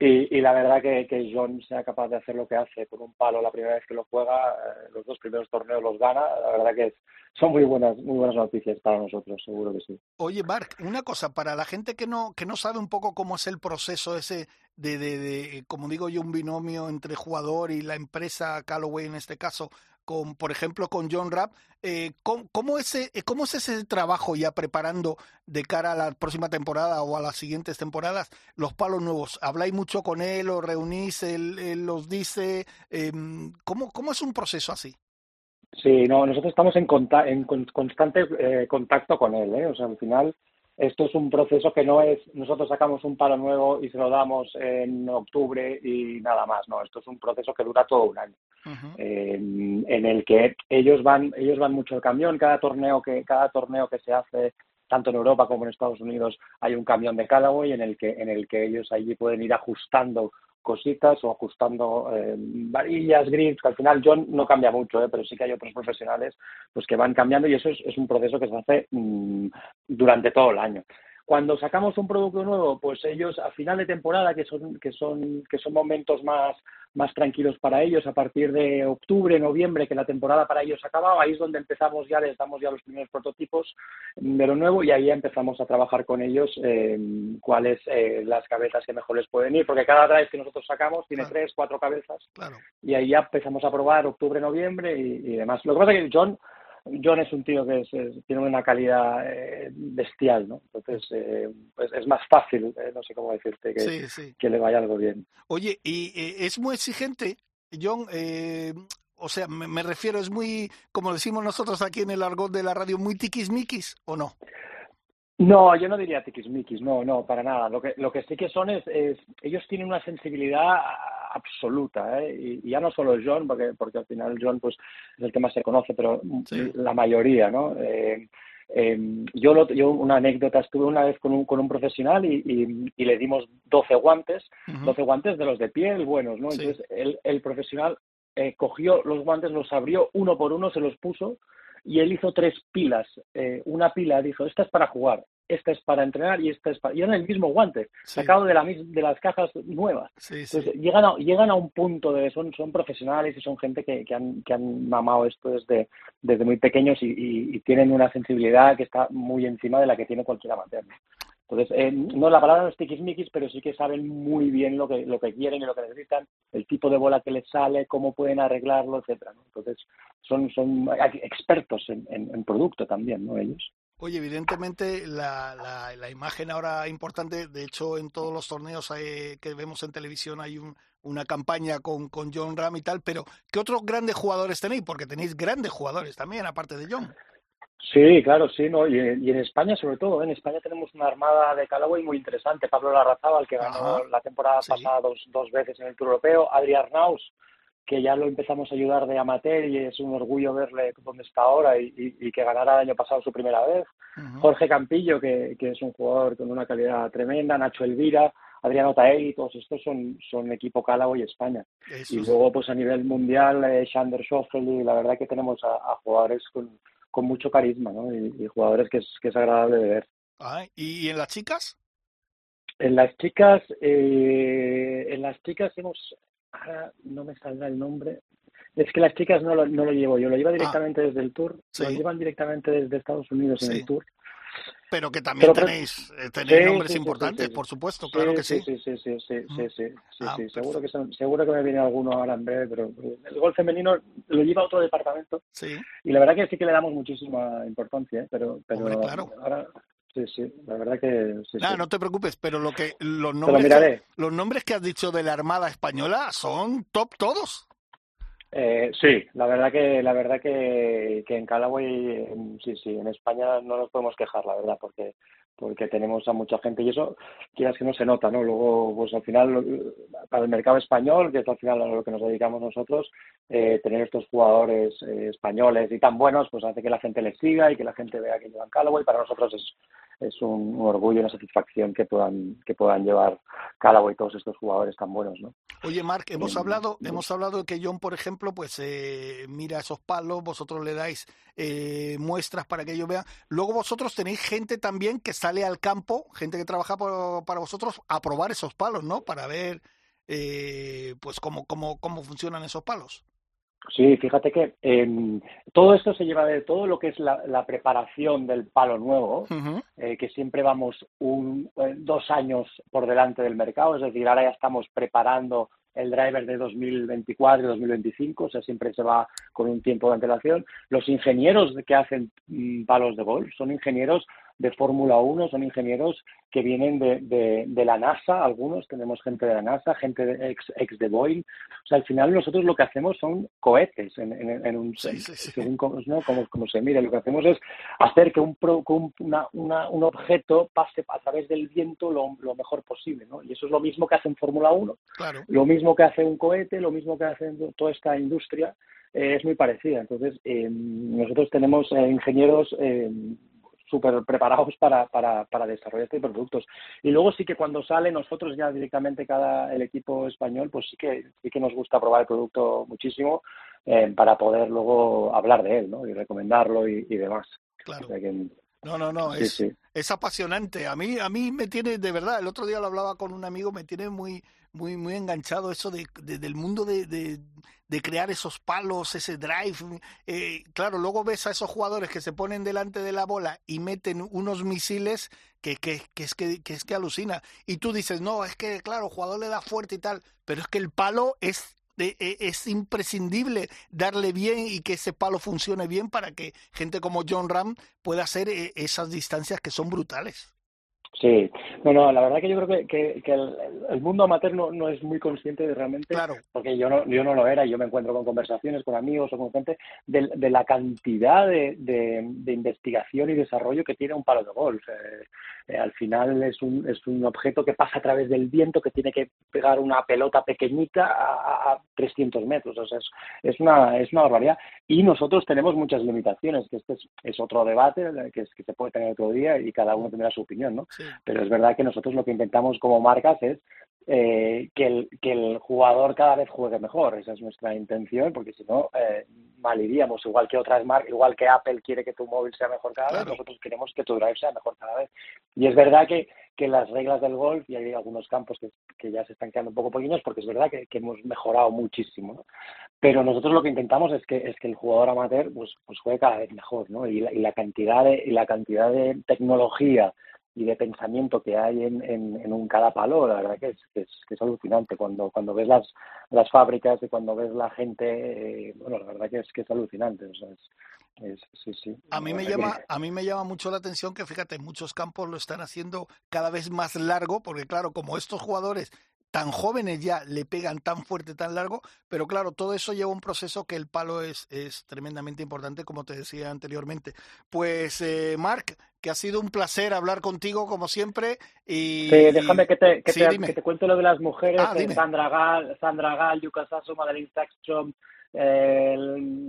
Y, y la verdad que, que John sea capaz de hacer lo que hace con un palo la primera vez que lo juega, eh, los dos primeros torneos los gana, la verdad que es- son muy buenas, muy buenas noticias para nosotros, seguro que sí. Oye, Marc, una cosa, para la gente que no, que no sabe un poco cómo es el proceso ese de, de, de, como digo yo, un binomio entre jugador y la empresa Callaway en este caso, con, por ejemplo, con John Rapp, eh, ¿cómo, cómo, ese, eh, ¿cómo es ese trabajo ya preparando de cara a la próxima temporada o a las siguientes temporadas los palos nuevos? ¿Habláis mucho con él o reunís, él, él los dice? Eh, ¿cómo, ¿Cómo es un proceso así? Sí, no, nosotros estamos en, conta en con- constante eh, contacto con él, ¿eh? O sea, al final esto es un proceso que no es nosotros sacamos un palo nuevo y se lo damos en octubre y nada más, no, esto es un proceso que dura todo un año, en, el que ellos van ellos van mucho al camión, cada torneo que cada torneo que se hace tanto en Europa como en Estados Unidos hay un camión de Callaway en el que en el que ellos allí pueden ir ajustando cositas o ajustando eh, varillas, grips, que al final John no cambia mucho, eh, pero sí que hay otros profesionales pues que van cambiando y eso es, un proceso que se hace mm, durante todo el año. Cuando sacamos un producto nuevo, pues ellos a final de temporada, que son, que son, que son momentos más, más tranquilos para ellos, a partir de octubre, noviembre, que la temporada para ellos acababa, ahí es donde empezamos ya, les damos ya los primeros prototipos de lo nuevo y ahí ya empezamos a trabajar con ellos eh, cuáles eh, las cabezas que mejor les pueden ir, porque cada drive que nosotros sacamos tiene tres, cuatro cabezas y ahí ya empezamos a probar octubre, noviembre y, y demás. Lo que pasa es que John John es un tío que tiene una calidad eh, bestial, ¿no? Entonces, eh, pues es más fácil, eh, no sé cómo decirte, que, que le vaya algo bien. Oye, ¿y es muy exigente, John? o sea, me, refiero, es muy, como decimos nosotros aquí en el argot de la radio, muy tiquismiquis, ¿o no? No, yo no diría tiquismiquis, no, no, para nada. Lo que, lo que sí que son es, es ellos tienen una sensibilidad absoluta, ¿eh? y, ya no solo John, porque, porque al final John pues es el que más se conoce, pero la mayoría, ¿no? Eh, eh, yo, lo, yo una anécdota, estuve una vez con un, con un profesional y, y, le dimos 12 guantes, 12 guantes de los de piel buenos, ¿no? Entonces el, el profesional eh, cogió los guantes, los abrió uno por uno, se los puso y él hizo tres pilas. Eh, una pila dijo, esta es para jugar, esta es para entrenar y esta es para... Y eran el mismo guante, sacado de, la, de las cajas nuevas. Entonces, llegan, a, llegan a un punto de... Son, son profesionales y son gente que, que, han, que han mamado esto desde, desde muy pequeños y, tienen una sensibilidad que está muy encima de la que tiene cualquier amateur. Entonces, eh, no la palabra no es tiquismiquis, pero sí que saben muy bien lo que, lo que quieren y lo que necesitan, el tipo de bola que les sale, cómo pueden arreglarlo, etcétera. Entonces, son, son expertos en, en, producto también, ¿no? Ellos. Oye, evidentemente la, la, la, imagen ahora importante, de hecho en todos los torneos que vemos en televisión hay un, una campaña con, con John Ram y tal, pero ¿qué otros grandes jugadores tenéis? Porque tenéis grandes jugadores también, aparte de John. Sí, claro, sí, ¿no? Y, en España sobre todo, ¿eh? en España tenemos una armada de Callaway muy interesante. Pablo Larrazábal, que ganó la temporada pasada dos, dos veces en el Tour Europeo. Adrián Arnaus, que ya lo empezamos a ayudar de amateur y es un orgullo verle dónde está ahora y, que ganara el año pasado su primera vez. Jorge Campillo, que, que, es un jugador con una calidad tremenda. Nacho Elvira. Adriano Taegui, todos estos son, son equipo Callaway España. y luego, pues a nivel mundial, eh, Shander Schoffel, y la verdad que tenemos a jugadores con, con mucho carisma, ¿no? Y, jugadores que es, que es agradable de ver. Ah, ¿y, en las chicas? En las chicas, eh, en las chicas hemos, ahora no me saldrá el nombre, es que las chicas no lo, no lo llevo yo, lo lleva ah. directamente desde el Tour, lo llevan directamente desde Estados Unidos en el Tour. Pero que también tenéis, eh, nombres importantes, por supuesto, claro que sí. Sí, sí, sí, sí, sí, sí, ah, seguro, que seguro que me viene alguno ahora en breve, pero el gol femenino lo lleva a otro departamento. Sí. Y la verdad que sí que le damos muchísima importancia, ¿eh? pero, pero ahora Sí, sí, la verdad que sí, no te preocupes, pero lo que los nombres, los nombres que has dicho de la Armada española son top todos. Eh, sí, la verdad que la verdad que, que en Callaway, sí, sí, en España no nos podemos quejar, la verdad, porque porque tenemos a mucha gente y eso quieras que no se nota, ¿no? Luego, pues al final, para el mercado español, que es al final a lo que nos dedicamos nosotros, eh, tener estos jugadores eh, españoles y tan buenos, pues hace que la gente les siga y que la gente vea que llevan Callaway. Para nosotros es, es un, orgullo y una satisfacción que puedan que puedan llevar Callaway todos estos jugadores tan buenos no oye Mark hemos hablado hemos hablado de que John por ejemplo pues eh, mira esos palos vosotros le dais muestras para que ellos vean luego vosotros tenéis gente también que sale al campo gente que trabaja para vosotros a probar esos palos no para ver eh, pues cómo cómo cómo funcionan esos palos. Sí, fíjate que eh, todo esto se lleva de todo lo que es la, preparación del palo nuevo, eh, que siempre vamos un, eh, dos años por delante del mercado, es decir, ahora ya estamos preparando el driver de 2024 y 2025, o sea, siempre se va con un tiempo de antelación. Los ingenieros que hacen mm, palos de golf son ingenieros de Fórmula 1 son ingenieros que vienen de, de, la NASA, algunos tenemos gente de la NASA, gente de ex, ex de Boeing. O sea, al final nosotros lo que hacemos son cohetes en, en, un según ¿no? como, como, se mire. Lo que hacemos es hacer que un, una, una, un objeto pase a través del viento lo, lo mejor posible. ¿no? Y eso es lo mismo que hace en Fórmula 1, claro. lo mismo que hace un cohete, lo mismo que hace toda esta industria. Eh, es muy parecida. Entonces, eh, nosotros tenemos eh, ingenieros súper preparados para, para, para desarrollar estos productos. Y luego sí que cuando sale nosotros ya directamente cada el equipo español, pues sí que sí que nos gusta probar el producto muchísimo eh, para poder luego hablar de él, ¿no? Y recomendarlo y, demás. Claro. no, no, no, es, es apasionante. A mí, a mí me tiene, de verdad, el otro día lo hablaba con un amigo, me tiene muy, muy, muy enganchado eso de, del mundo de, de, crear esos palos, ese drive. Eh, claro, luego ves a esos jugadores que se ponen delante de la bola y meten unos misiles que, que, que es que, que es que alucina. Y tú dices, no, es que, claro, el jugador le da fuerte y tal, pero es que el palo es e, es imprescindible darle bien y que ese palo funcione bien para que gente como John Ram pueda hacer eh, esas distancias que son brutales. Sí, no, no, la verdad que yo creo que, que, el, mundo amateur no, es muy consciente de realmente, claro. porque yo no, yo no lo era y yo me encuentro con conversaciones con amigos o con gente de, la cantidad de, de, investigación y desarrollo que tiene un palo de golf. Eh, eh, al final es un, es un objeto que pasa a través del viento, que tiene que pegar una pelota pequeñita a, 300 metros. O sea, es, es, una, es una barbaridad. Y nosotros tenemos muchas limitaciones, que este es, otro debate que, es, que se puede tener otro día y cada uno tendrá su opinión, ¿no? Pero es verdad que nosotros lo que intentamos como marcas es eh, que, el, que el jugador cada vez juegue mejor. Esa es nuestra intención, porque si no, eh, mal iríamos. Igual que otras marcas, igual que Apple quiere que tu móvil sea mejor cada vez, nosotros queremos que tu drive sea mejor cada vez. Y es verdad que, que las reglas del golf, y hay algunos campos que, que ya se están quedando un poco pequeños, porque es verdad que, que hemos mejorado muchísimo. Pero nosotros lo que intentamos es que, es que el jugador amateur pues, pues juegue cada vez mejor, ¿no? Y la, y la cantidad de, y la cantidad de tecnología y de pensamiento que hay en, en, un cada palo, la verdad que es, que es, que es, alucinante. Cuando, cuando ves las, las fábricas y cuando ves la gente, eh, bueno, la verdad que es, que es alucinante. O sea, es, sí, sí. A mí, me llama, a mí me llama mucho la atención que, fíjate, muchos campos lo están haciendo cada vez más largo, porque claro, como estos jugadores tan jóvenes ya le pegan tan fuerte, tan largo, pero claro, todo eso lleva un proceso que el palo es, es tremendamente importante, como te decía anteriormente. Pues, eh, Marc, que ha sido un placer hablar contigo, como siempre. Y, déjame que te, que, te, que te, cuente lo de las mujeres, ah, Sandra Gal, Sandra Gal, Yuka Sasso, Saxstrom, eh,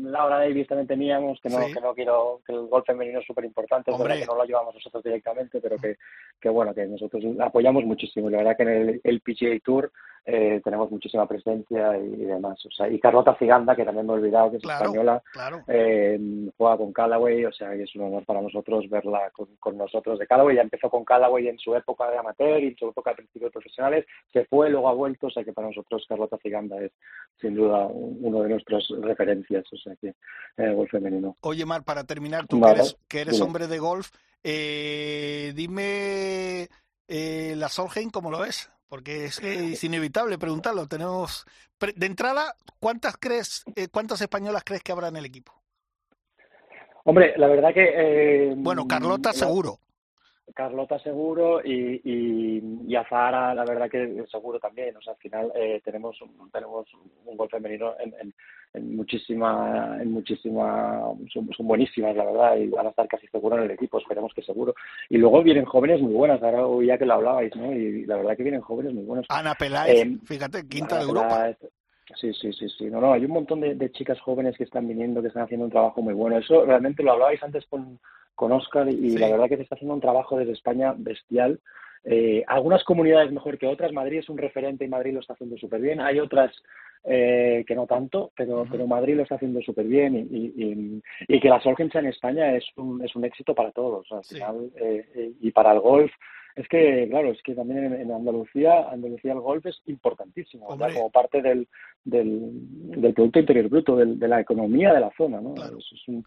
Laura Davis también teníamos, que no, que no quiero, que el gol femenino es súper importante, es verdad que no lo llevamos nosotros directamente, pero que, que bueno, que nosotros apoyamos muchísimo. La verdad que en el, el PGA Tour eh, tenemos muchísima presencia y, demás. O sea, y Carlota Ciganda, que también me he olvidado, que es española, eh, juega con Callaway, o sea, es un honor para nosotros verla con, nosotros de Callaway. Ya empezó con Callaway en su época de amateur y en su época de principios profesionales, se fue, luego ha vuelto, o sea que para nosotros Carlota Ciganda es sin duda uno de nuestras referencias, o sea que eh, golf femenino. Oye, Mar, para terminar, tú que eres, que eres hombre de golf, eh, dime eh, la Solheim, ¿cómo lo ves? porque es, es inevitable preguntarlo. Tenemos de entrada, ¿cuántas crees, eh, cuántas españolas crees que habrá en el equipo? Hombre, la verdad que eh, bueno, Carlota seguro. Carlota seguro y, y, y Azahara, la verdad que seguro también. O sea, al final eh, tenemos, tenemos un gol femenino en, en, en muchísima, en muchísima, son, buenísimas, la verdad, y van a estar casi seguros en el equipo, esperemos que seguro. Y luego vienen jóvenes muy buenas, ahora ya que lo hablabais, ¿no? Y la verdad que vienen jóvenes muy buenos. Ana Peláez, eh, fíjate, quinta de Europa. Sí, sí, sí, sí. No, no, hay un montón de, de, chicas jóvenes que están viniendo, que están haciendo un trabajo muy bueno. Eso realmente lo hablabais antes con, con Oscar y la verdad que se está haciendo un trabajo desde España bestial. Eh, algunas comunidades mejor que otras. Madrid es un referente y Madrid lo está haciendo súper bien. Hay otras eh, que no tanto, pero, pero Madrid lo está haciendo súper bien y, y, que la Solheim en España es un, es un éxito para todos. Al final, eh, y para el golf es que, claro, es que también en, Andalucía, Andalucía el golf es importantísimo, como parte del, del, del, Producto Interior Bruto, del, de la economía de la zona, ¿no? es un,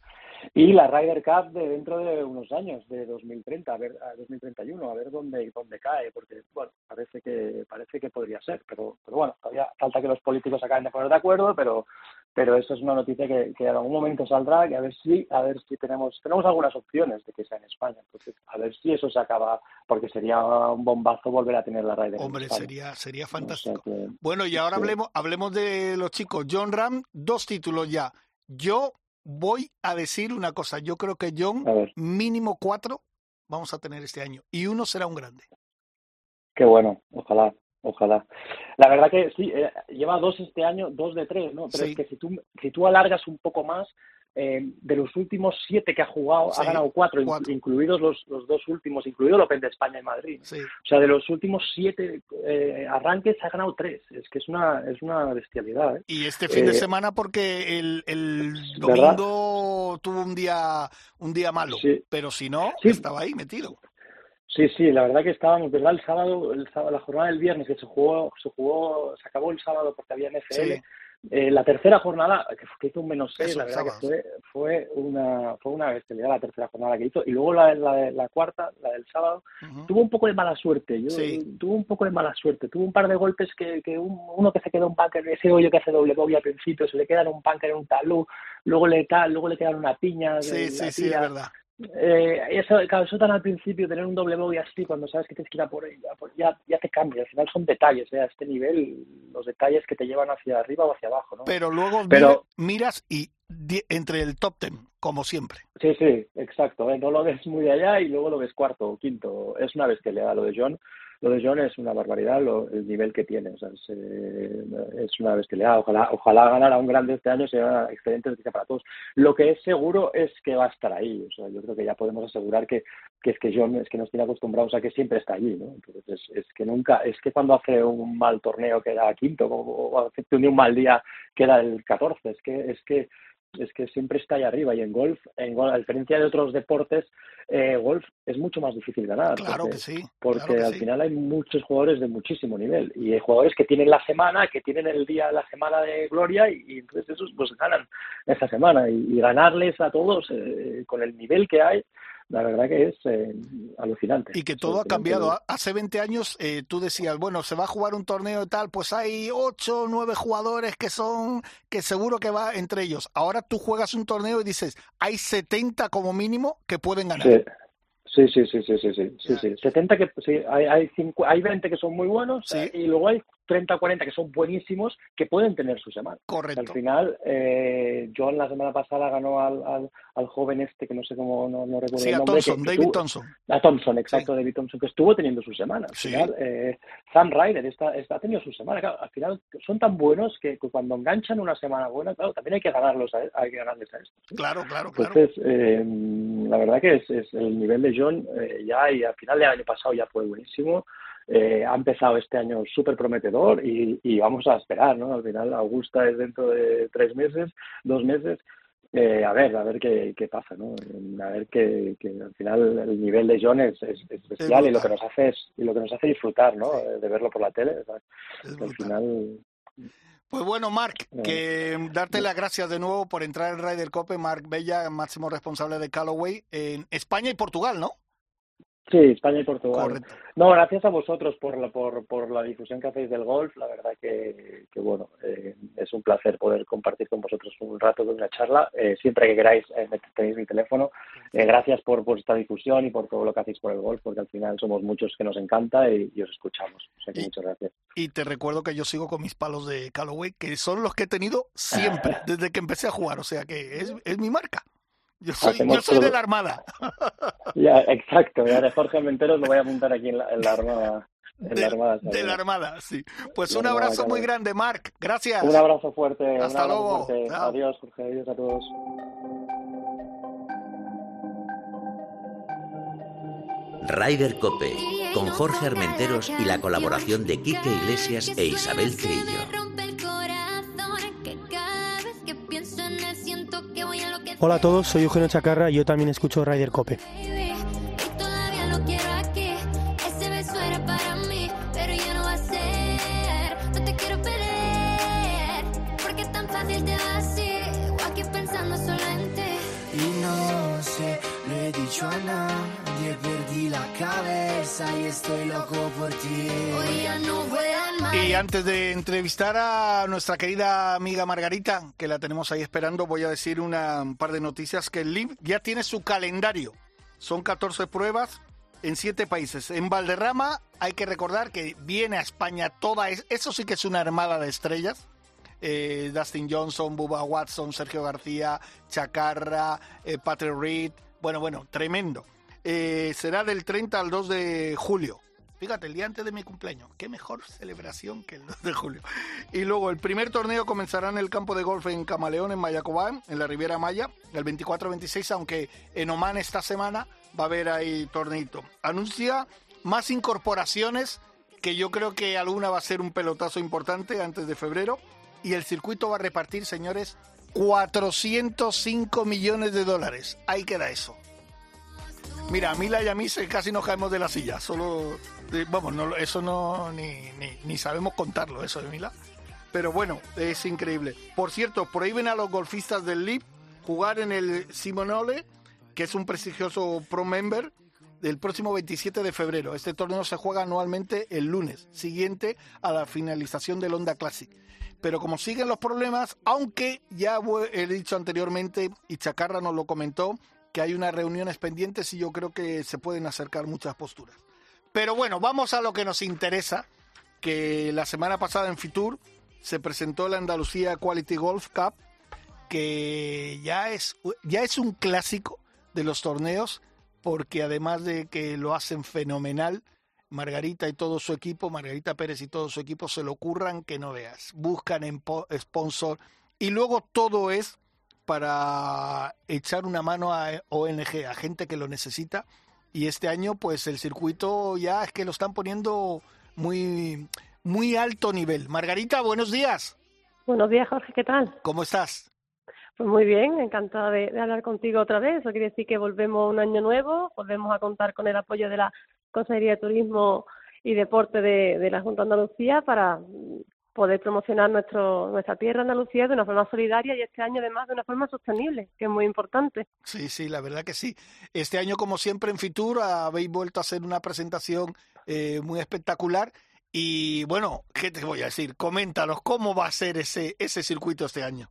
y la Ryder Cup de dentro de unos años, de 2030, a ver, a 2031, a ver dónde, dónde cae, porque, bueno, parece que, parece que podría ser, pero, pero bueno, todavía falta que los políticos acaben de poner de acuerdo, pero, pero eso es una noticia que, que, en algún momento saldrá, que a ver si, a ver si tenemos, tenemos algunas opciones de que sea en España, entonces a ver si eso se acaba, porque sería un bombazo volver a tener la Ryder. Hombre, sería, sería fantástico. bueno, y ahora hablemos, hablemos de los chicos. John Ram, dos títulos ya. Yo voy a decir una cosa, yo creo que John, mínimo cuatro vamos a tener este año, y uno será un grande. Qué bueno, ojalá, ojalá. La verdad que sí, eh, lleva dos este año, dos de tres, ¿no? Pero es que si tú, si tú alargas un poco más, eh, de los últimos siete que ha jugado, ha ganado cuatro, incluidos los, los, dos últimos, incluido el Open de España y Madrid. O sea, de los últimos siete eh, arranques ha ganado tres. Es que es una, es una bestialidad. ¿eh? Y este fin de semana porque el, el domingo tuvo un día, un día malo, pero si no, estaba ahí metido. Sí, sí, la verdad que estábamos, ¿verdad? El sábado, el sábado, la jornada del viernes que se jugó, se jugó, se acabó el sábado porque había NFL. Eh, la tercera jornada, que, hizo un menos 6, la verdad que fue, fue una fue una bestialidad la tercera jornada que hizo. Y luego la, la, la cuarta, la del sábado, tuvo un poco de mala suerte. Yo, Tuvo un poco de mala suerte. Tuvo un par de golpes que, que uno que se quedó un bunker, ese hoyo que hace doble bogey al principio, se le queda en un bunker en un talú, luego le, luego le quedan una piña. Sí, sí, sí, es verdad. Eh, eso, claro, eso tan al principio, tener un doble bogey así, cuando sabes que tienes que ir a por ella, pues ya, ya te cambia. Al final son detalles, ¿eh? a este nivel, los detalles que te llevan hacia arriba o hacia abajo. ¿no? Pero luego Pero, miras y entre el top ten, como siempre. Sí, sí, exacto. ¿eh? No lo ves muy allá y luego lo ves cuarto o quinto. Es una bestialidad lo de John lo de John es una barbaridad el nivel que tiene, o sea, es, eh, es, una bestialidad. Ojalá, ojalá ganara un grande este año, sea excelente noticia para todos. Lo que es seguro es que va a estar ahí, o sea, yo creo que ya podemos asegurar que, que es que John es que nos tiene acostumbrados a que siempre está allí, ¿no? Entonces es, que nunca, es que cuando hace un mal torneo queda quinto, o, o hace un mal día queda el 14, es que, es que es que siempre está ahí arriba y en golf, en a diferencia de otros deportes, eh, golf es mucho más difícil ganar. Claro que sí. Porque al final hay muchos jugadores de muchísimo nivel y hay jugadores que tienen la semana, que tienen el día, la semana de gloria y, entonces esos pues ganan esa semana y, ganarles a todos eh, con el nivel que hay la verdad que es eh, alucinante. Y que todo ha cambiado. Hace 20 años eh, tú decías, bueno, se va a jugar un torneo y tal, pues hay 8 o 9 jugadores que son, que seguro que va entre ellos. Ahora tú juegas un torneo y dices, hay 70 como mínimo que pueden ganar. Sí, sí, sí, sí, sí, sí, sí, sí. 70 que sí, hay, hay, hay 20 que son muy buenos sí. y luego hay 30 o 40 que son buenísimos que pueden tener su semana. Correcto. Al final, eh, John la semana pasada ganó al, al, al, joven este que no sé cómo, no, no recuerdo sí, el nombre. A Thompson, David Thompson. A Thompson, exacto, sí. David Thompson, que estuvo teniendo su semana. Al final, eh, Sam Ryder está, está, ha tenido su semana. Claro, al final son tan buenos que, cuando enganchan una semana buena, claro, también hay que ganarlos a, hay que ganarles a esto. Claro, claro, claro. Entonces, eh, la verdad que es, es, el nivel de John eh, ya y al final del año pasado ya fue buenísimo. Eh, ha empezado este año súper prometedor y, y, vamos a esperar, ¿no? Al final Augusta es dentro de tres meses, dos meses. Eh, a ver, a ver qué, qué, pasa, ¿no? A ver que, que, al final el nivel de John es, es, es especial y lo que nos hace es, y lo que nos hace disfrutar, ¿no? Sí. De verlo por la tele. al final pues bueno, Marc, que darte las gracias de nuevo por entrar en Ryder Cope. Marc Bella, máximo responsable de Callaway en España y Portugal, ¿no? Sí, España y Portugal. Correcto. No, gracias a vosotros por la, por, por la difusión que hacéis del golf. La verdad que, que bueno, eh, es un placer poder compartir con vosotros un rato de una charla. Eh, siempre que queráis, eh, tenéis mi teléfono. Eh, gracias por, por esta difusión y por todo lo que hacéis por el golf, porque al final somos muchos que nos encanta y, y os escuchamos. O sea que y, muchas gracias. Y te recuerdo que yo sigo con mis palos de Callaway, que son los que he tenido siempre, desde que empecé a jugar. O sea que es, es mi marca. Yo soy, yo soy de la Armada. Ya, exacto. Ya de Jorge Menteros lo voy a apuntar aquí en la, en la Armada. En de, la armada, de la Armada, sí. Pues un abrazo armada, muy grande, Marc. Gracias. Un abrazo fuerte. Hasta abrazo luego. Fuerte. Adiós, Jorge. Adiós a todos. Ryder Cope, con Jorge Armenteros y la colaboración de Quique Iglesias e Isabel Trillo. Hola a todos, soy Eugenio Chacarra y yo también escucho Ryder Cope. Y no sé, no he dicho a nadie, perdí la cabeza y estoy loco por ti. Hoy ya no voy a Y antes de entrevistar a nuestra querida amiga Margarita, que la tenemos ahí esperando, voy a decir una, un par de noticias que el LIV ya tiene su calendario. Son 14 pruebas en 7 países. En Valderrama hay que recordar que viene a España toda, es- eso sí que es una armada de estrellas. Eh, Dustin Johnson, Bubba Watson, Sergio García, Chacarra, eh, Patrick Reed. Bueno, bueno, tremendo. Eh, será del 30 al 2 de julio. Fíjate, el día antes de mi cumpleaños. Qué mejor celebración que el 2 de julio. Y luego el primer torneo comenzará en el campo de golf en Camaleón, en Mayacobán, en la Riviera Maya, el 24-26, aunque en Oman esta semana va a haber ahí torneito. Anuncia más incorporaciones, que yo creo que alguna va a ser un pelotazo importante antes de febrero. Y el circuito va a repartir, señores, 405 millones de dólares. Ahí queda eso. Mira, a Mila y a mí se- casi nos caemos de la silla. Solo, eh, vamos, eso no, ni, ni, sabemos contarlo, eso de Mila. Pero bueno, es increíble. Por cierto, prohíben a los golfistas del LIB jugar en el Simonole, que es un prestigioso Pro Member, del próximo 27 de febrero. Este torneo se juega anualmente el lunes, siguiente a la finalización del Honda Classic. Pero como siguen los problemas, aunque ya he dicho anteriormente, y Chacarra nos lo comentó, que hay unas reuniones pendientes y yo creo que se pueden acercar muchas posturas. Pero bueno, vamos a lo que nos interesa, que la semana pasada en Fitur se presentó la Andalucía Quality Golf Cup, que ya es, ya es un clásico de los torneos, porque además de que lo hacen fenomenal, Margarita y todo su equipo, Margarita Pérez y todo su equipo se lo ocurran que no veas. Buscan sponsor y luego todo es para echar una mano a ONG, a gente que lo necesita. Y este año, pues el circuito ya es que lo están poniendo muy, muy alto nivel. Margarita, buenos días. Buenos días, Jorge, ¿qué tal? ¿Cómo estás? Pues muy bien, encantada de, de hablar contigo otra vez. Eso quiere decir que volvemos a un año nuevo, volvemos a contar con el apoyo de la Consejería de Turismo y Deporte de, de la Junta de Andalucía para poder promocionar nuestro, nuestra tierra Andalucía de una forma solidaria y este año además de una forma sostenible, que es muy importante. Sí, sí, la verdad que sí. Este año, como siempre, en Fitur habéis vuelto a hacer una presentación eh, muy espectacular. Y bueno, ¿qué te voy a decir? Coméntanos, ¿cómo va a ser ese, ese circuito este año?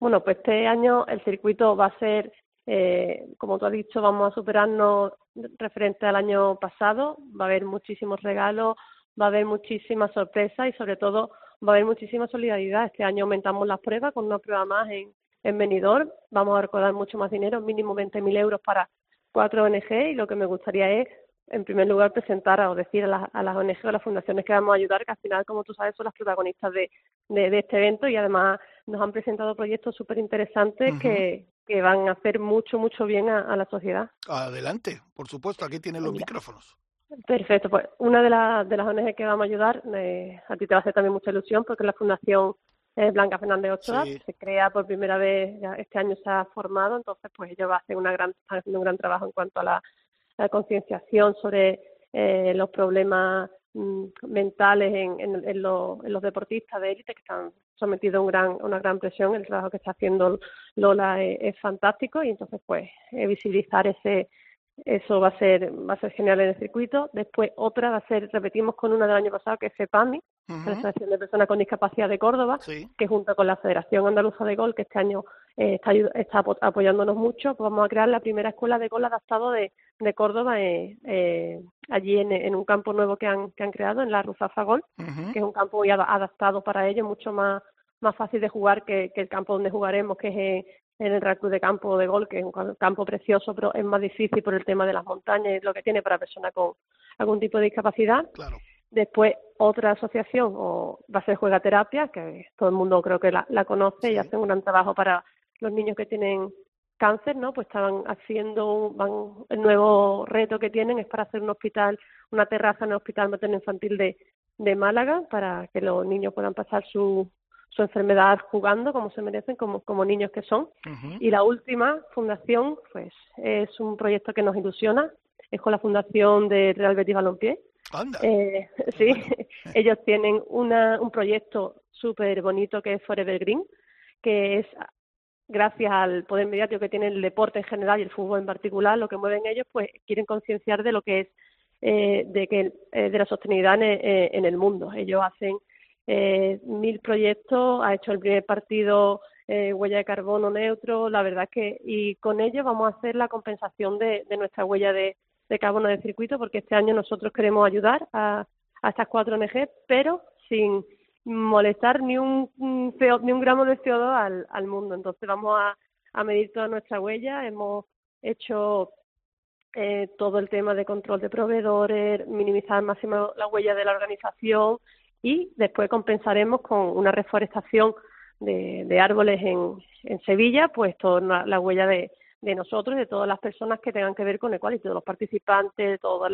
Bueno, pues este año el circuito va a ser, eh, como tú has dicho, vamos a superarnos referente al año pasado. Va a haber muchísimos regalos, va a haber muchísimas sorpresas y sobre todo va a haber muchísima solidaridad. Este año aumentamos las pruebas con una prueba más en, en Benidorm. Vamos a recordar mucho más dinero, mínimo 20.000 euros para cuatro ONG y lo que me gustaría es, en primer lugar, presentar o decir a las, a las ONG o a las fundaciones que vamos a ayudar, que al final, como tú sabes, son las protagonistas de, de, de este evento y además nos han presentado proyectos súper interesantes que, que van a hacer mucho, mucho bien a, a la sociedad. Adelante, por supuesto, aquí tienen los micrófonos. Perfecto, pues una de, las de las ONG que vamos a ayudar, eh, a ti te va a hacer también mucha ilusión porque es la Fundación eh, Blanca Fernández Ochoa, Sí. se crea por primera vez, ya este año se ha formado, entonces pues ellos va a hacer una gran, están haciendo un gran trabajo en cuanto a la, la concienciación sobre eh, los problemas mm, mentales en, en, en, los, en los deportistas de élite que están sometidos a un gran, una gran presión. El trabajo que está haciendo Lola es, es fantástico y entonces pues eh, visibilizar ese eso va a ser va a ser genial en el circuito. Después otra va a ser, repetimos con una del año pasado, que es FEPAMI, la Asociación de Personas con Discapacidad de Córdoba, Sí. que junto con la Federación Andaluza de Gol, que este año eh, está, está apo- apoyándonos mucho, pues vamos a crear la primera escuela de gol adaptado de, de Córdoba eh, eh, allí en, en un campo nuevo que han, que han creado, en la Ruzafa Gol, que es un campo muy ada- adaptado para ellos, mucho más, más fácil de jugar que, que el campo donde jugaremos, que es en, el Real Club de Campo de Gol, que es un ca- campo precioso, pero es más difícil por el tema de las montañas y lo que tiene para personas con algún tipo de discapacidad. Claro. Después, otra asociación o va a ser Juega Terapia, que todo el mundo creo que la, la conoce y hacen un gran trabajo para los niños que tienen cáncer, ¿no? Pues estaban haciendo, un- van, el nuevo reto que tienen es para hacer un hospital, una terraza en el Hospital Materno Infantil de, de Málaga, para que los niños puedan pasar su, su enfermedad jugando como se merecen, como, como niños que son. Y la última fundación, pues es un proyecto que nos ilusiona, es con la fundación de Real Betis Balompié. Anda. Eh, sí, ellos tienen una, un proyecto súper bonito que es Forever Green, que es gracias al poder mediático que tiene el deporte en general y el fútbol en particular, lo que mueven ellos, pues quieren concienciar de lo que es eh, de que eh, de la sostenibilidad en, eh, en, el mundo. Ellos hacen eh, mil proyectos, ha hecho el primer partido eh, huella de carbono neutro, la verdad que y con ellos vamos a hacer la compensación de, de nuestra huella de, de, carbono de circuito porque este año nosotros queremos ayudar a, a estas cuatro ONG, pero sin molestar ni un, ni un gramo de CO2 al, mundo. Entonces vamos a, a medir toda nuestra huella, hemos hecho eh, todo el tema de control de proveedores, minimizar al máximo la huella de la organización y después compensaremos con una reforestación de, de árboles en, Sevilla, pues toda la huella de, de nosotros y de todas las personas que tengan que ver con Equality, todos los participantes, de todos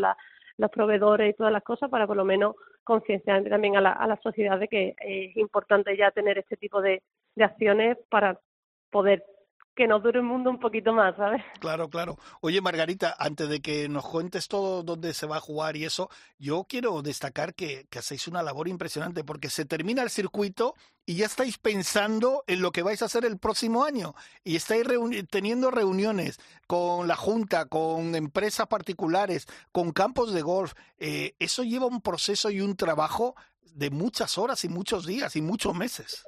los proveedores y todas las cosas para por lo menos concienciar también a la, sociedad de que es importante ya tener este tipo de acciones para poder que nos dure el mundo un poquito más, ¿sabes? Claro, claro. Oye, Margarita, antes de que nos cuentes todo dónde se va a jugar y eso, yo quiero destacar que, que hacéis una labor impresionante porque se termina el circuito y ya estáis pensando en lo que vais a hacer el próximo año y estáis reuni teniendo reuniones con la Junta, con empresas particulares, con campos de golf. Eh, eso lleva un proceso y un trabajo de muchas horas y muchos días y muchos meses.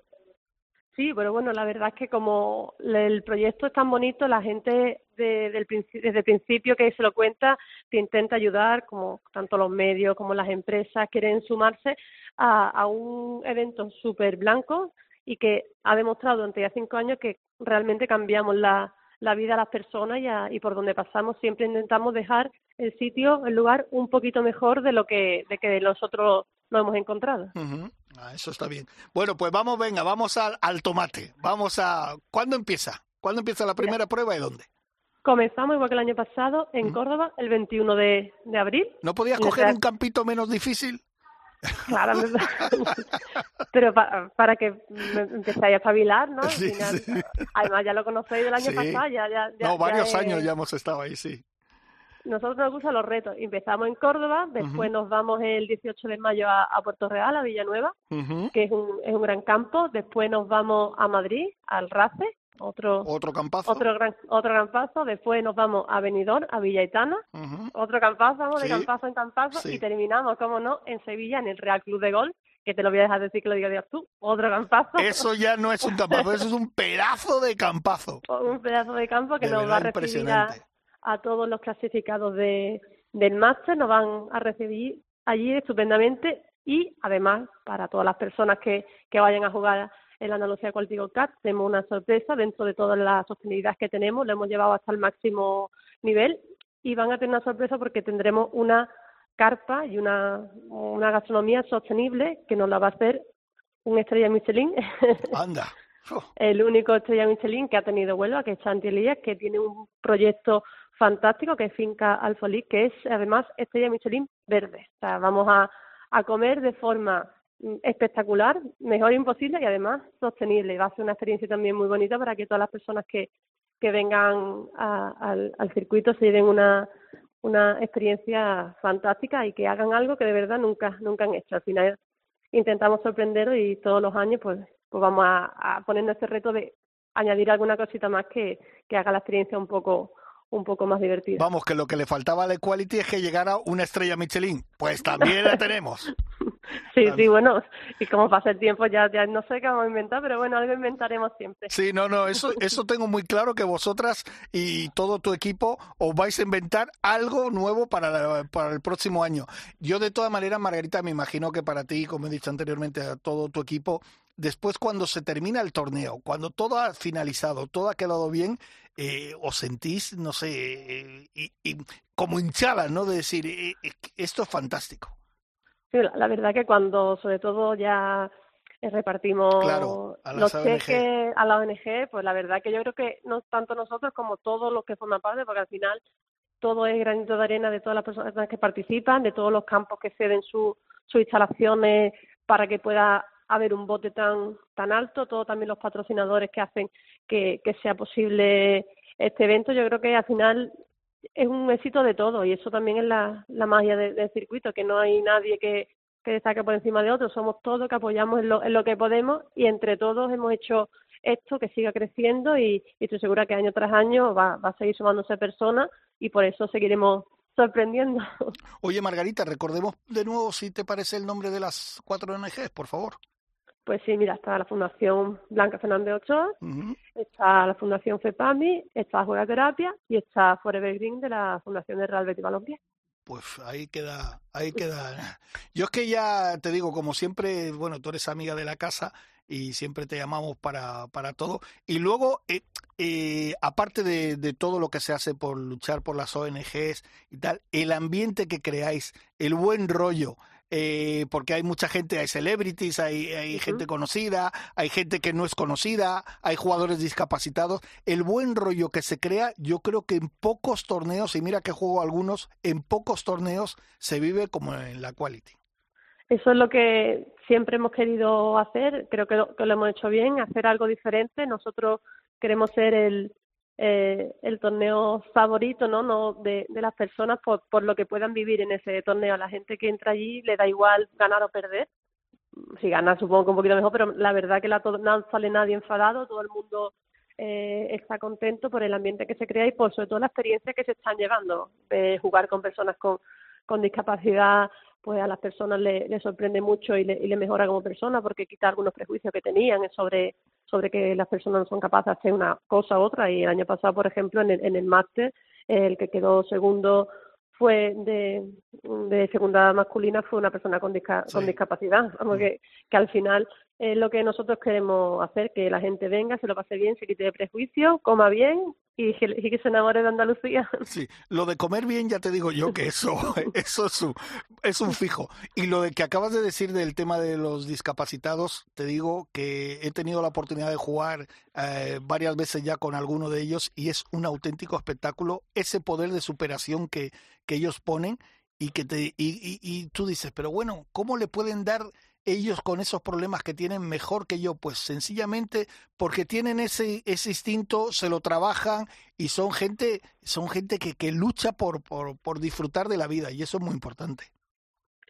Sí, pero bueno, la verdad es que como el proyecto es tan bonito, la gente de, del, desde el principio que se lo cuenta te intenta ayudar, como tanto los medios como las empresas quieren sumarse a, a un evento súper blanco y que ha demostrado durante ya cinco años que realmente cambiamos la, vida a las personas y, a, y por donde pasamos siempre intentamos dejar el sitio, el lugar un poquito mejor de lo que, de que nosotros lo hemos encontrado. Ah, eso está bien. Bueno, pues vamos, venga, vamos al, al tomate. Vamos a. ¿Cuándo empieza? ¿Cuándo empieza la primera prueba y dónde? Comenzamos igual que el año pasado en Córdoba, el 21 de, de abril. ¿No podías coger un campito menos difícil? Claro, pero pa, para que empezáis a espabilar, ¿no? Sí, final, sí. Además, ya lo conocéis del año Sí. pasado, ya, ya, ya no, varios ya, años ya hemos estado ahí, sí. Nosotros nos gustan los retos. Empezamos en Córdoba, después nos vamos el 18 de mayo a, a Puerto Real, a Villanueva, Uh -huh. que es un, es un gran campo. Después nos vamos a Madrid, al RACE, otro, Otro campazo. otro gran otro gran paso. Después nos vamos a Benidorm, a Villaitana, Uh -huh. otro campazo, vamos de campazo en campazo. Sí. Y terminamos, como no, en Sevilla, en el Real Club de Golf, que te lo voy a dejar decir que lo digas tú. Otro campazo. Eso ya no es un campazo, eso es un pedazo de campazo. un pedazo de campo que De nos va a recibir a. a todos los clasificados de, del máster, nos van a recibir allí estupendamente y además para todas las personas que, que vayan a jugar en la Andalucía Golf Cup tenemos una sorpresa dentro de todas las sostenibilidades que tenemos, lo hemos llevado hasta el máximo nivel y van a tener una sorpresa porque tendremos una carpa y una, una gastronomía sostenible que nos la va a hacer un estrella Michelin Anda. el único estrella Michelin que ha tenido Huelva, que es Santi Elías, que tiene un proyecto fantástico que es Finca Alfolí, que es además estrella Michelin verde. O sea, vamos a, a comer de forma mm, espectacular, mejor imposible y además sostenible. Va a ser una experiencia también muy bonita para que todas las personas que, que vengan al, al circuito se lleven una, una experiencia fantástica y que hagan algo que de verdad nunca, nunca han hecho. Al final intentamos sorprenderos y todos los años pues, pues vamos a, a ponernos ese reto de añadir alguna cosita más que, que haga la experiencia un poco un poco más divertida. Vamos, que lo que le faltaba a la Equality es que llegara una estrella Michelin. Pues también la tenemos. Sí, sí, bueno, y como pasa el tiempo ya, ya no sé qué vamos a inventar, pero bueno, algo inventaremos siempre. Sí, no, no, eso, eso tengo muy claro que vosotras y todo tu equipo os vais a inventar algo nuevo para, la- para el próximo año. Yo de todas maneras, Margarita, me imagino que para ti, como he dicho anteriormente, a todo tu equipo, después cuando se termina el torneo, cuando todo ha finalizado, todo ha quedado bien, eh, os sentís, no sé, eh, y, y como hinchadas, ¿no? De decir, eh, eh, esto es fantástico. Sí, la, la verdad que cuando sobre todo ya eh, repartimos Claro, los ONG. cheques a la ONG, pues la verdad que yo creo que no tanto nosotros como todos los que forman parte, porque al final todo es granito de arena de todas las personas que participan, de todos los campos que ceden su- sus instalaciones para que pueda haber un bote tan tan alto, todos también los patrocinadores que hacen que, que sea posible este evento. Yo creo que al final es un éxito de todo y eso también es la, la magia de- del circuito, que no hay nadie que, que destaque por encima de otro, somos todos que apoyamos en lo, en lo que podemos y entre todos hemos hecho esto que siga creciendo y, y estoy segura que año tras año va, va a seguir sumándose personas y por eso seguiremos sorprendiendo. Oye, Margarita, recordemos de nuevo si te parece el nombre de las cuatro ONGs, por favor. Pues sí, mira, está la Fundación Blanca Fernández Ochoa, está la Fundación FEPAMI, está Juega Terapia y está Forever Green de la Fundación de Real Betis Balompié. Pues ahí queda, ahí queda. Yo es que ya te digo, como siempre, bueno, tú eres amiga de la casa y siempre te llamamos para, para todo. Y luego, eh, eh, aparte de, de, todo lo que se hace por luchar por las ONGs y tal, el ambiente que creáis, el buen rollo, eh, porque hay mucha gente, hay celebrities, hay, hay gente conocida, hay gente que no es conocida, hay jugadores discapacitados. El buen rollo que se crea, yo creo que en pocos torneos, y mira que juego algunos, en pocos torneos se vive como en la quality. Eso es lo que siempre hemos querido hacer, creo que lo, que lo hemos hecho bien, hacer algo diferente. Nosotros queremos ser el, eh, el torneo favorito no no de, las personas por, por lo que puedan vivir en ese torneo. A la gente que entra allí le da igual ganar o perder. Si gana supongo que un poquito mejor pero la verdad que la, no sale nadie enfadado todo el mundo eh, está contento por el ambiente que se crea y por sobre todo la experiencia que se están llevando. De jugar con personas con discapacidad pues a las personas le, le sorprende mucho y le, y le mejora como persona porque quita algunos prejuicios que tenían sobre sobre que las personas no son capaces de hacer una cosa u otra. Y el año pasado, por ejemplo, en el, en el máster, el que quedó segundo fue de, de segunda masculina fue una persona con, disca, sí. con discapacidad. Vamos, mm. que, que al final es lo que nosotros queremos hacer, que la gente venga, se lo pase bien, se quite de prejuicio, coma bien y que, y que se enamore de Andalucía. Sí, lo de comer bien ya te digo yo que eso, eso es un, es un fijo. Y lo de que acabas de decir del tema de los discapacitados, te digo que he tenido la oportunidad de jugar eh, varias veces ya con alguno de ellos y es un auténtico espectáculo ese poder de superación que, que ellos ponen y que te y, y, y tú dices, pero bueno, ¿cómo le pueden dar ellos con esos problemas que tienen mejor que yo? Pues sencillamente porque tienen ese, ese instinto, se lo trabajan y son gente, son gente que, que lucha por, por, por disfrutar de la vida y eso es muy importante.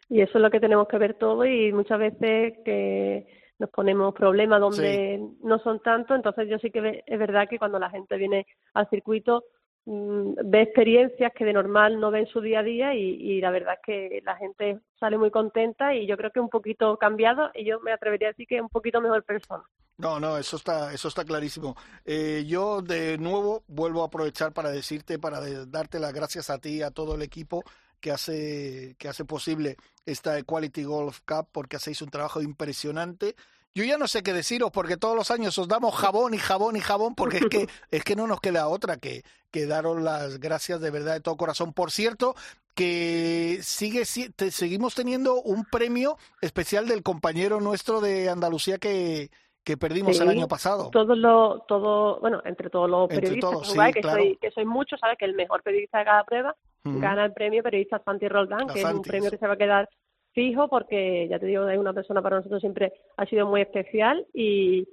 Y eso es lo que tenemos que ver todo y muchas veces que nos ponemos problemas donde sí. no son tanto, entonces yo sí que es verdad que cuando la gente viene al circuito ve experiencias que de normal no ve en su día a día y, y, la verdad es que la gente sale muy contenta y yo creo que un poquito cambiado y yo me atrevería a decir que un poquito mejor persona. No, no, eso está, eso está clarísimo. Eh, yo de nuevo vuelvo a aprovechar para decirte, para darte las gracias a ti, a todo el equipo que hace, que hace posible esta Equality Golf Cup, porque hacéis un trabajo impresionante. Yo ya no sé qué deciros porque todos los años os damos jabón y jabón y jabón porque es que es que no nos queda otra que, que daros las gracias de verdad de todo corazón. Por cierto, que sigue te, seguimos teniendo un premio especial del compañero nuestro de Andalucía que que perdimos sí, el año pasado. Todos los, todo, bueno, entre todos los periodistas todos, que, sí, que, claro. soy, que soy muchos, ¿sabes? Que el mejor periodista de cada prueba Uh -huh. gana el premio periodista Santi Roldán, que es un premio que se va a quedar fijo porque, ya te digo, es una persona para nosotros siempre ha sido muy especial y,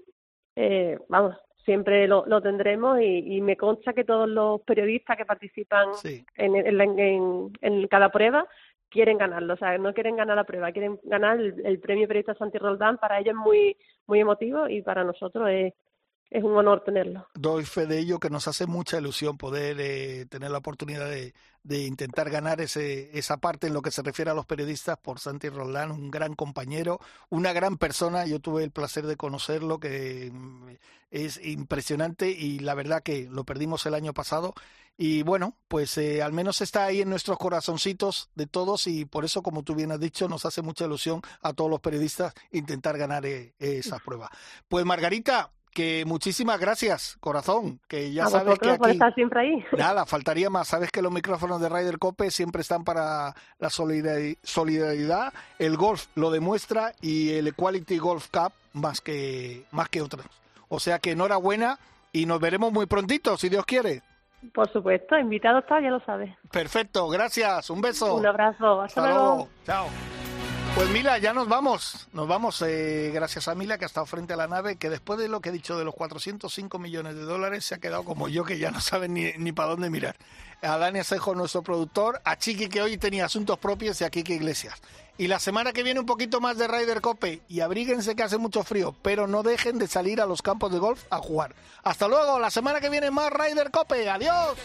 eh, vamos, siempre lo, lo tendremos y, y, me consta que todos los periodistas que participan sí. en, en, en, en, cada prueba quieren ganarlo, o sea, no quieren ganar la prueba, quieren ganar el, el premio periodista Santi Roldán, para ellos es muy, muy emotivo y para nosotros es, es un honor tenerlo. Doy fe de ello que nos hace mucha ilusión poder eh, tener la oportunidad de, de, intentar ganar ese, esa parte en lo que se refiere a los periodistas por Santi Roldán, un gran compañero, una gran persona. Yo tuve el placer de conocerlo, que mm, es impresionante y la verdad que lo perdimos el año pasado. Y bueno, pues eh, al menos está ahí en nuestros corazoncitos de todos y por eso, como tú bien has dicho, nos hace mucha ilusión a todos los periodistas intentar ganar eh, esa prueba. Pues Margarita, que muchísimas gracias, corazón, que ya a sabes que aquí, por estar siempre ahí. Nada, faltaría más. Sabes que los micrófonos de Ryder Cope siempre están para la solidaridad, el golf lo demuestra y el Equality Golf Cup más que más que otros. O sea que enhorabuena y nos veremos muy prontito, si Dios quiere. Por supuesto, invitado está, ya lo sabes. Perfecto, gracias, un beso. Un abrazo, hasta, hasta luego. luego. Chao. Pues Mila, ya nos vamos. Nos vamos eh, gracias a Mila que ha estado frente a la nave, que después de lo que he dicho de los 405 millones de dólares se ha quedado como yo, que ya no sabe ni, ni para dónde mirar. A Dani Asejo, nuestro productor, a Chiqui, que hoy tenía asuntos propios, y a Kiki Iglesias. Y la semana que viene un poquito más de Ryder Cope. Y abríguense que hace mucho frío, pero no dejen de salir a los campos de golf a jugar. Hasta luego, la semana que viene más Ryder Cope. Adiós.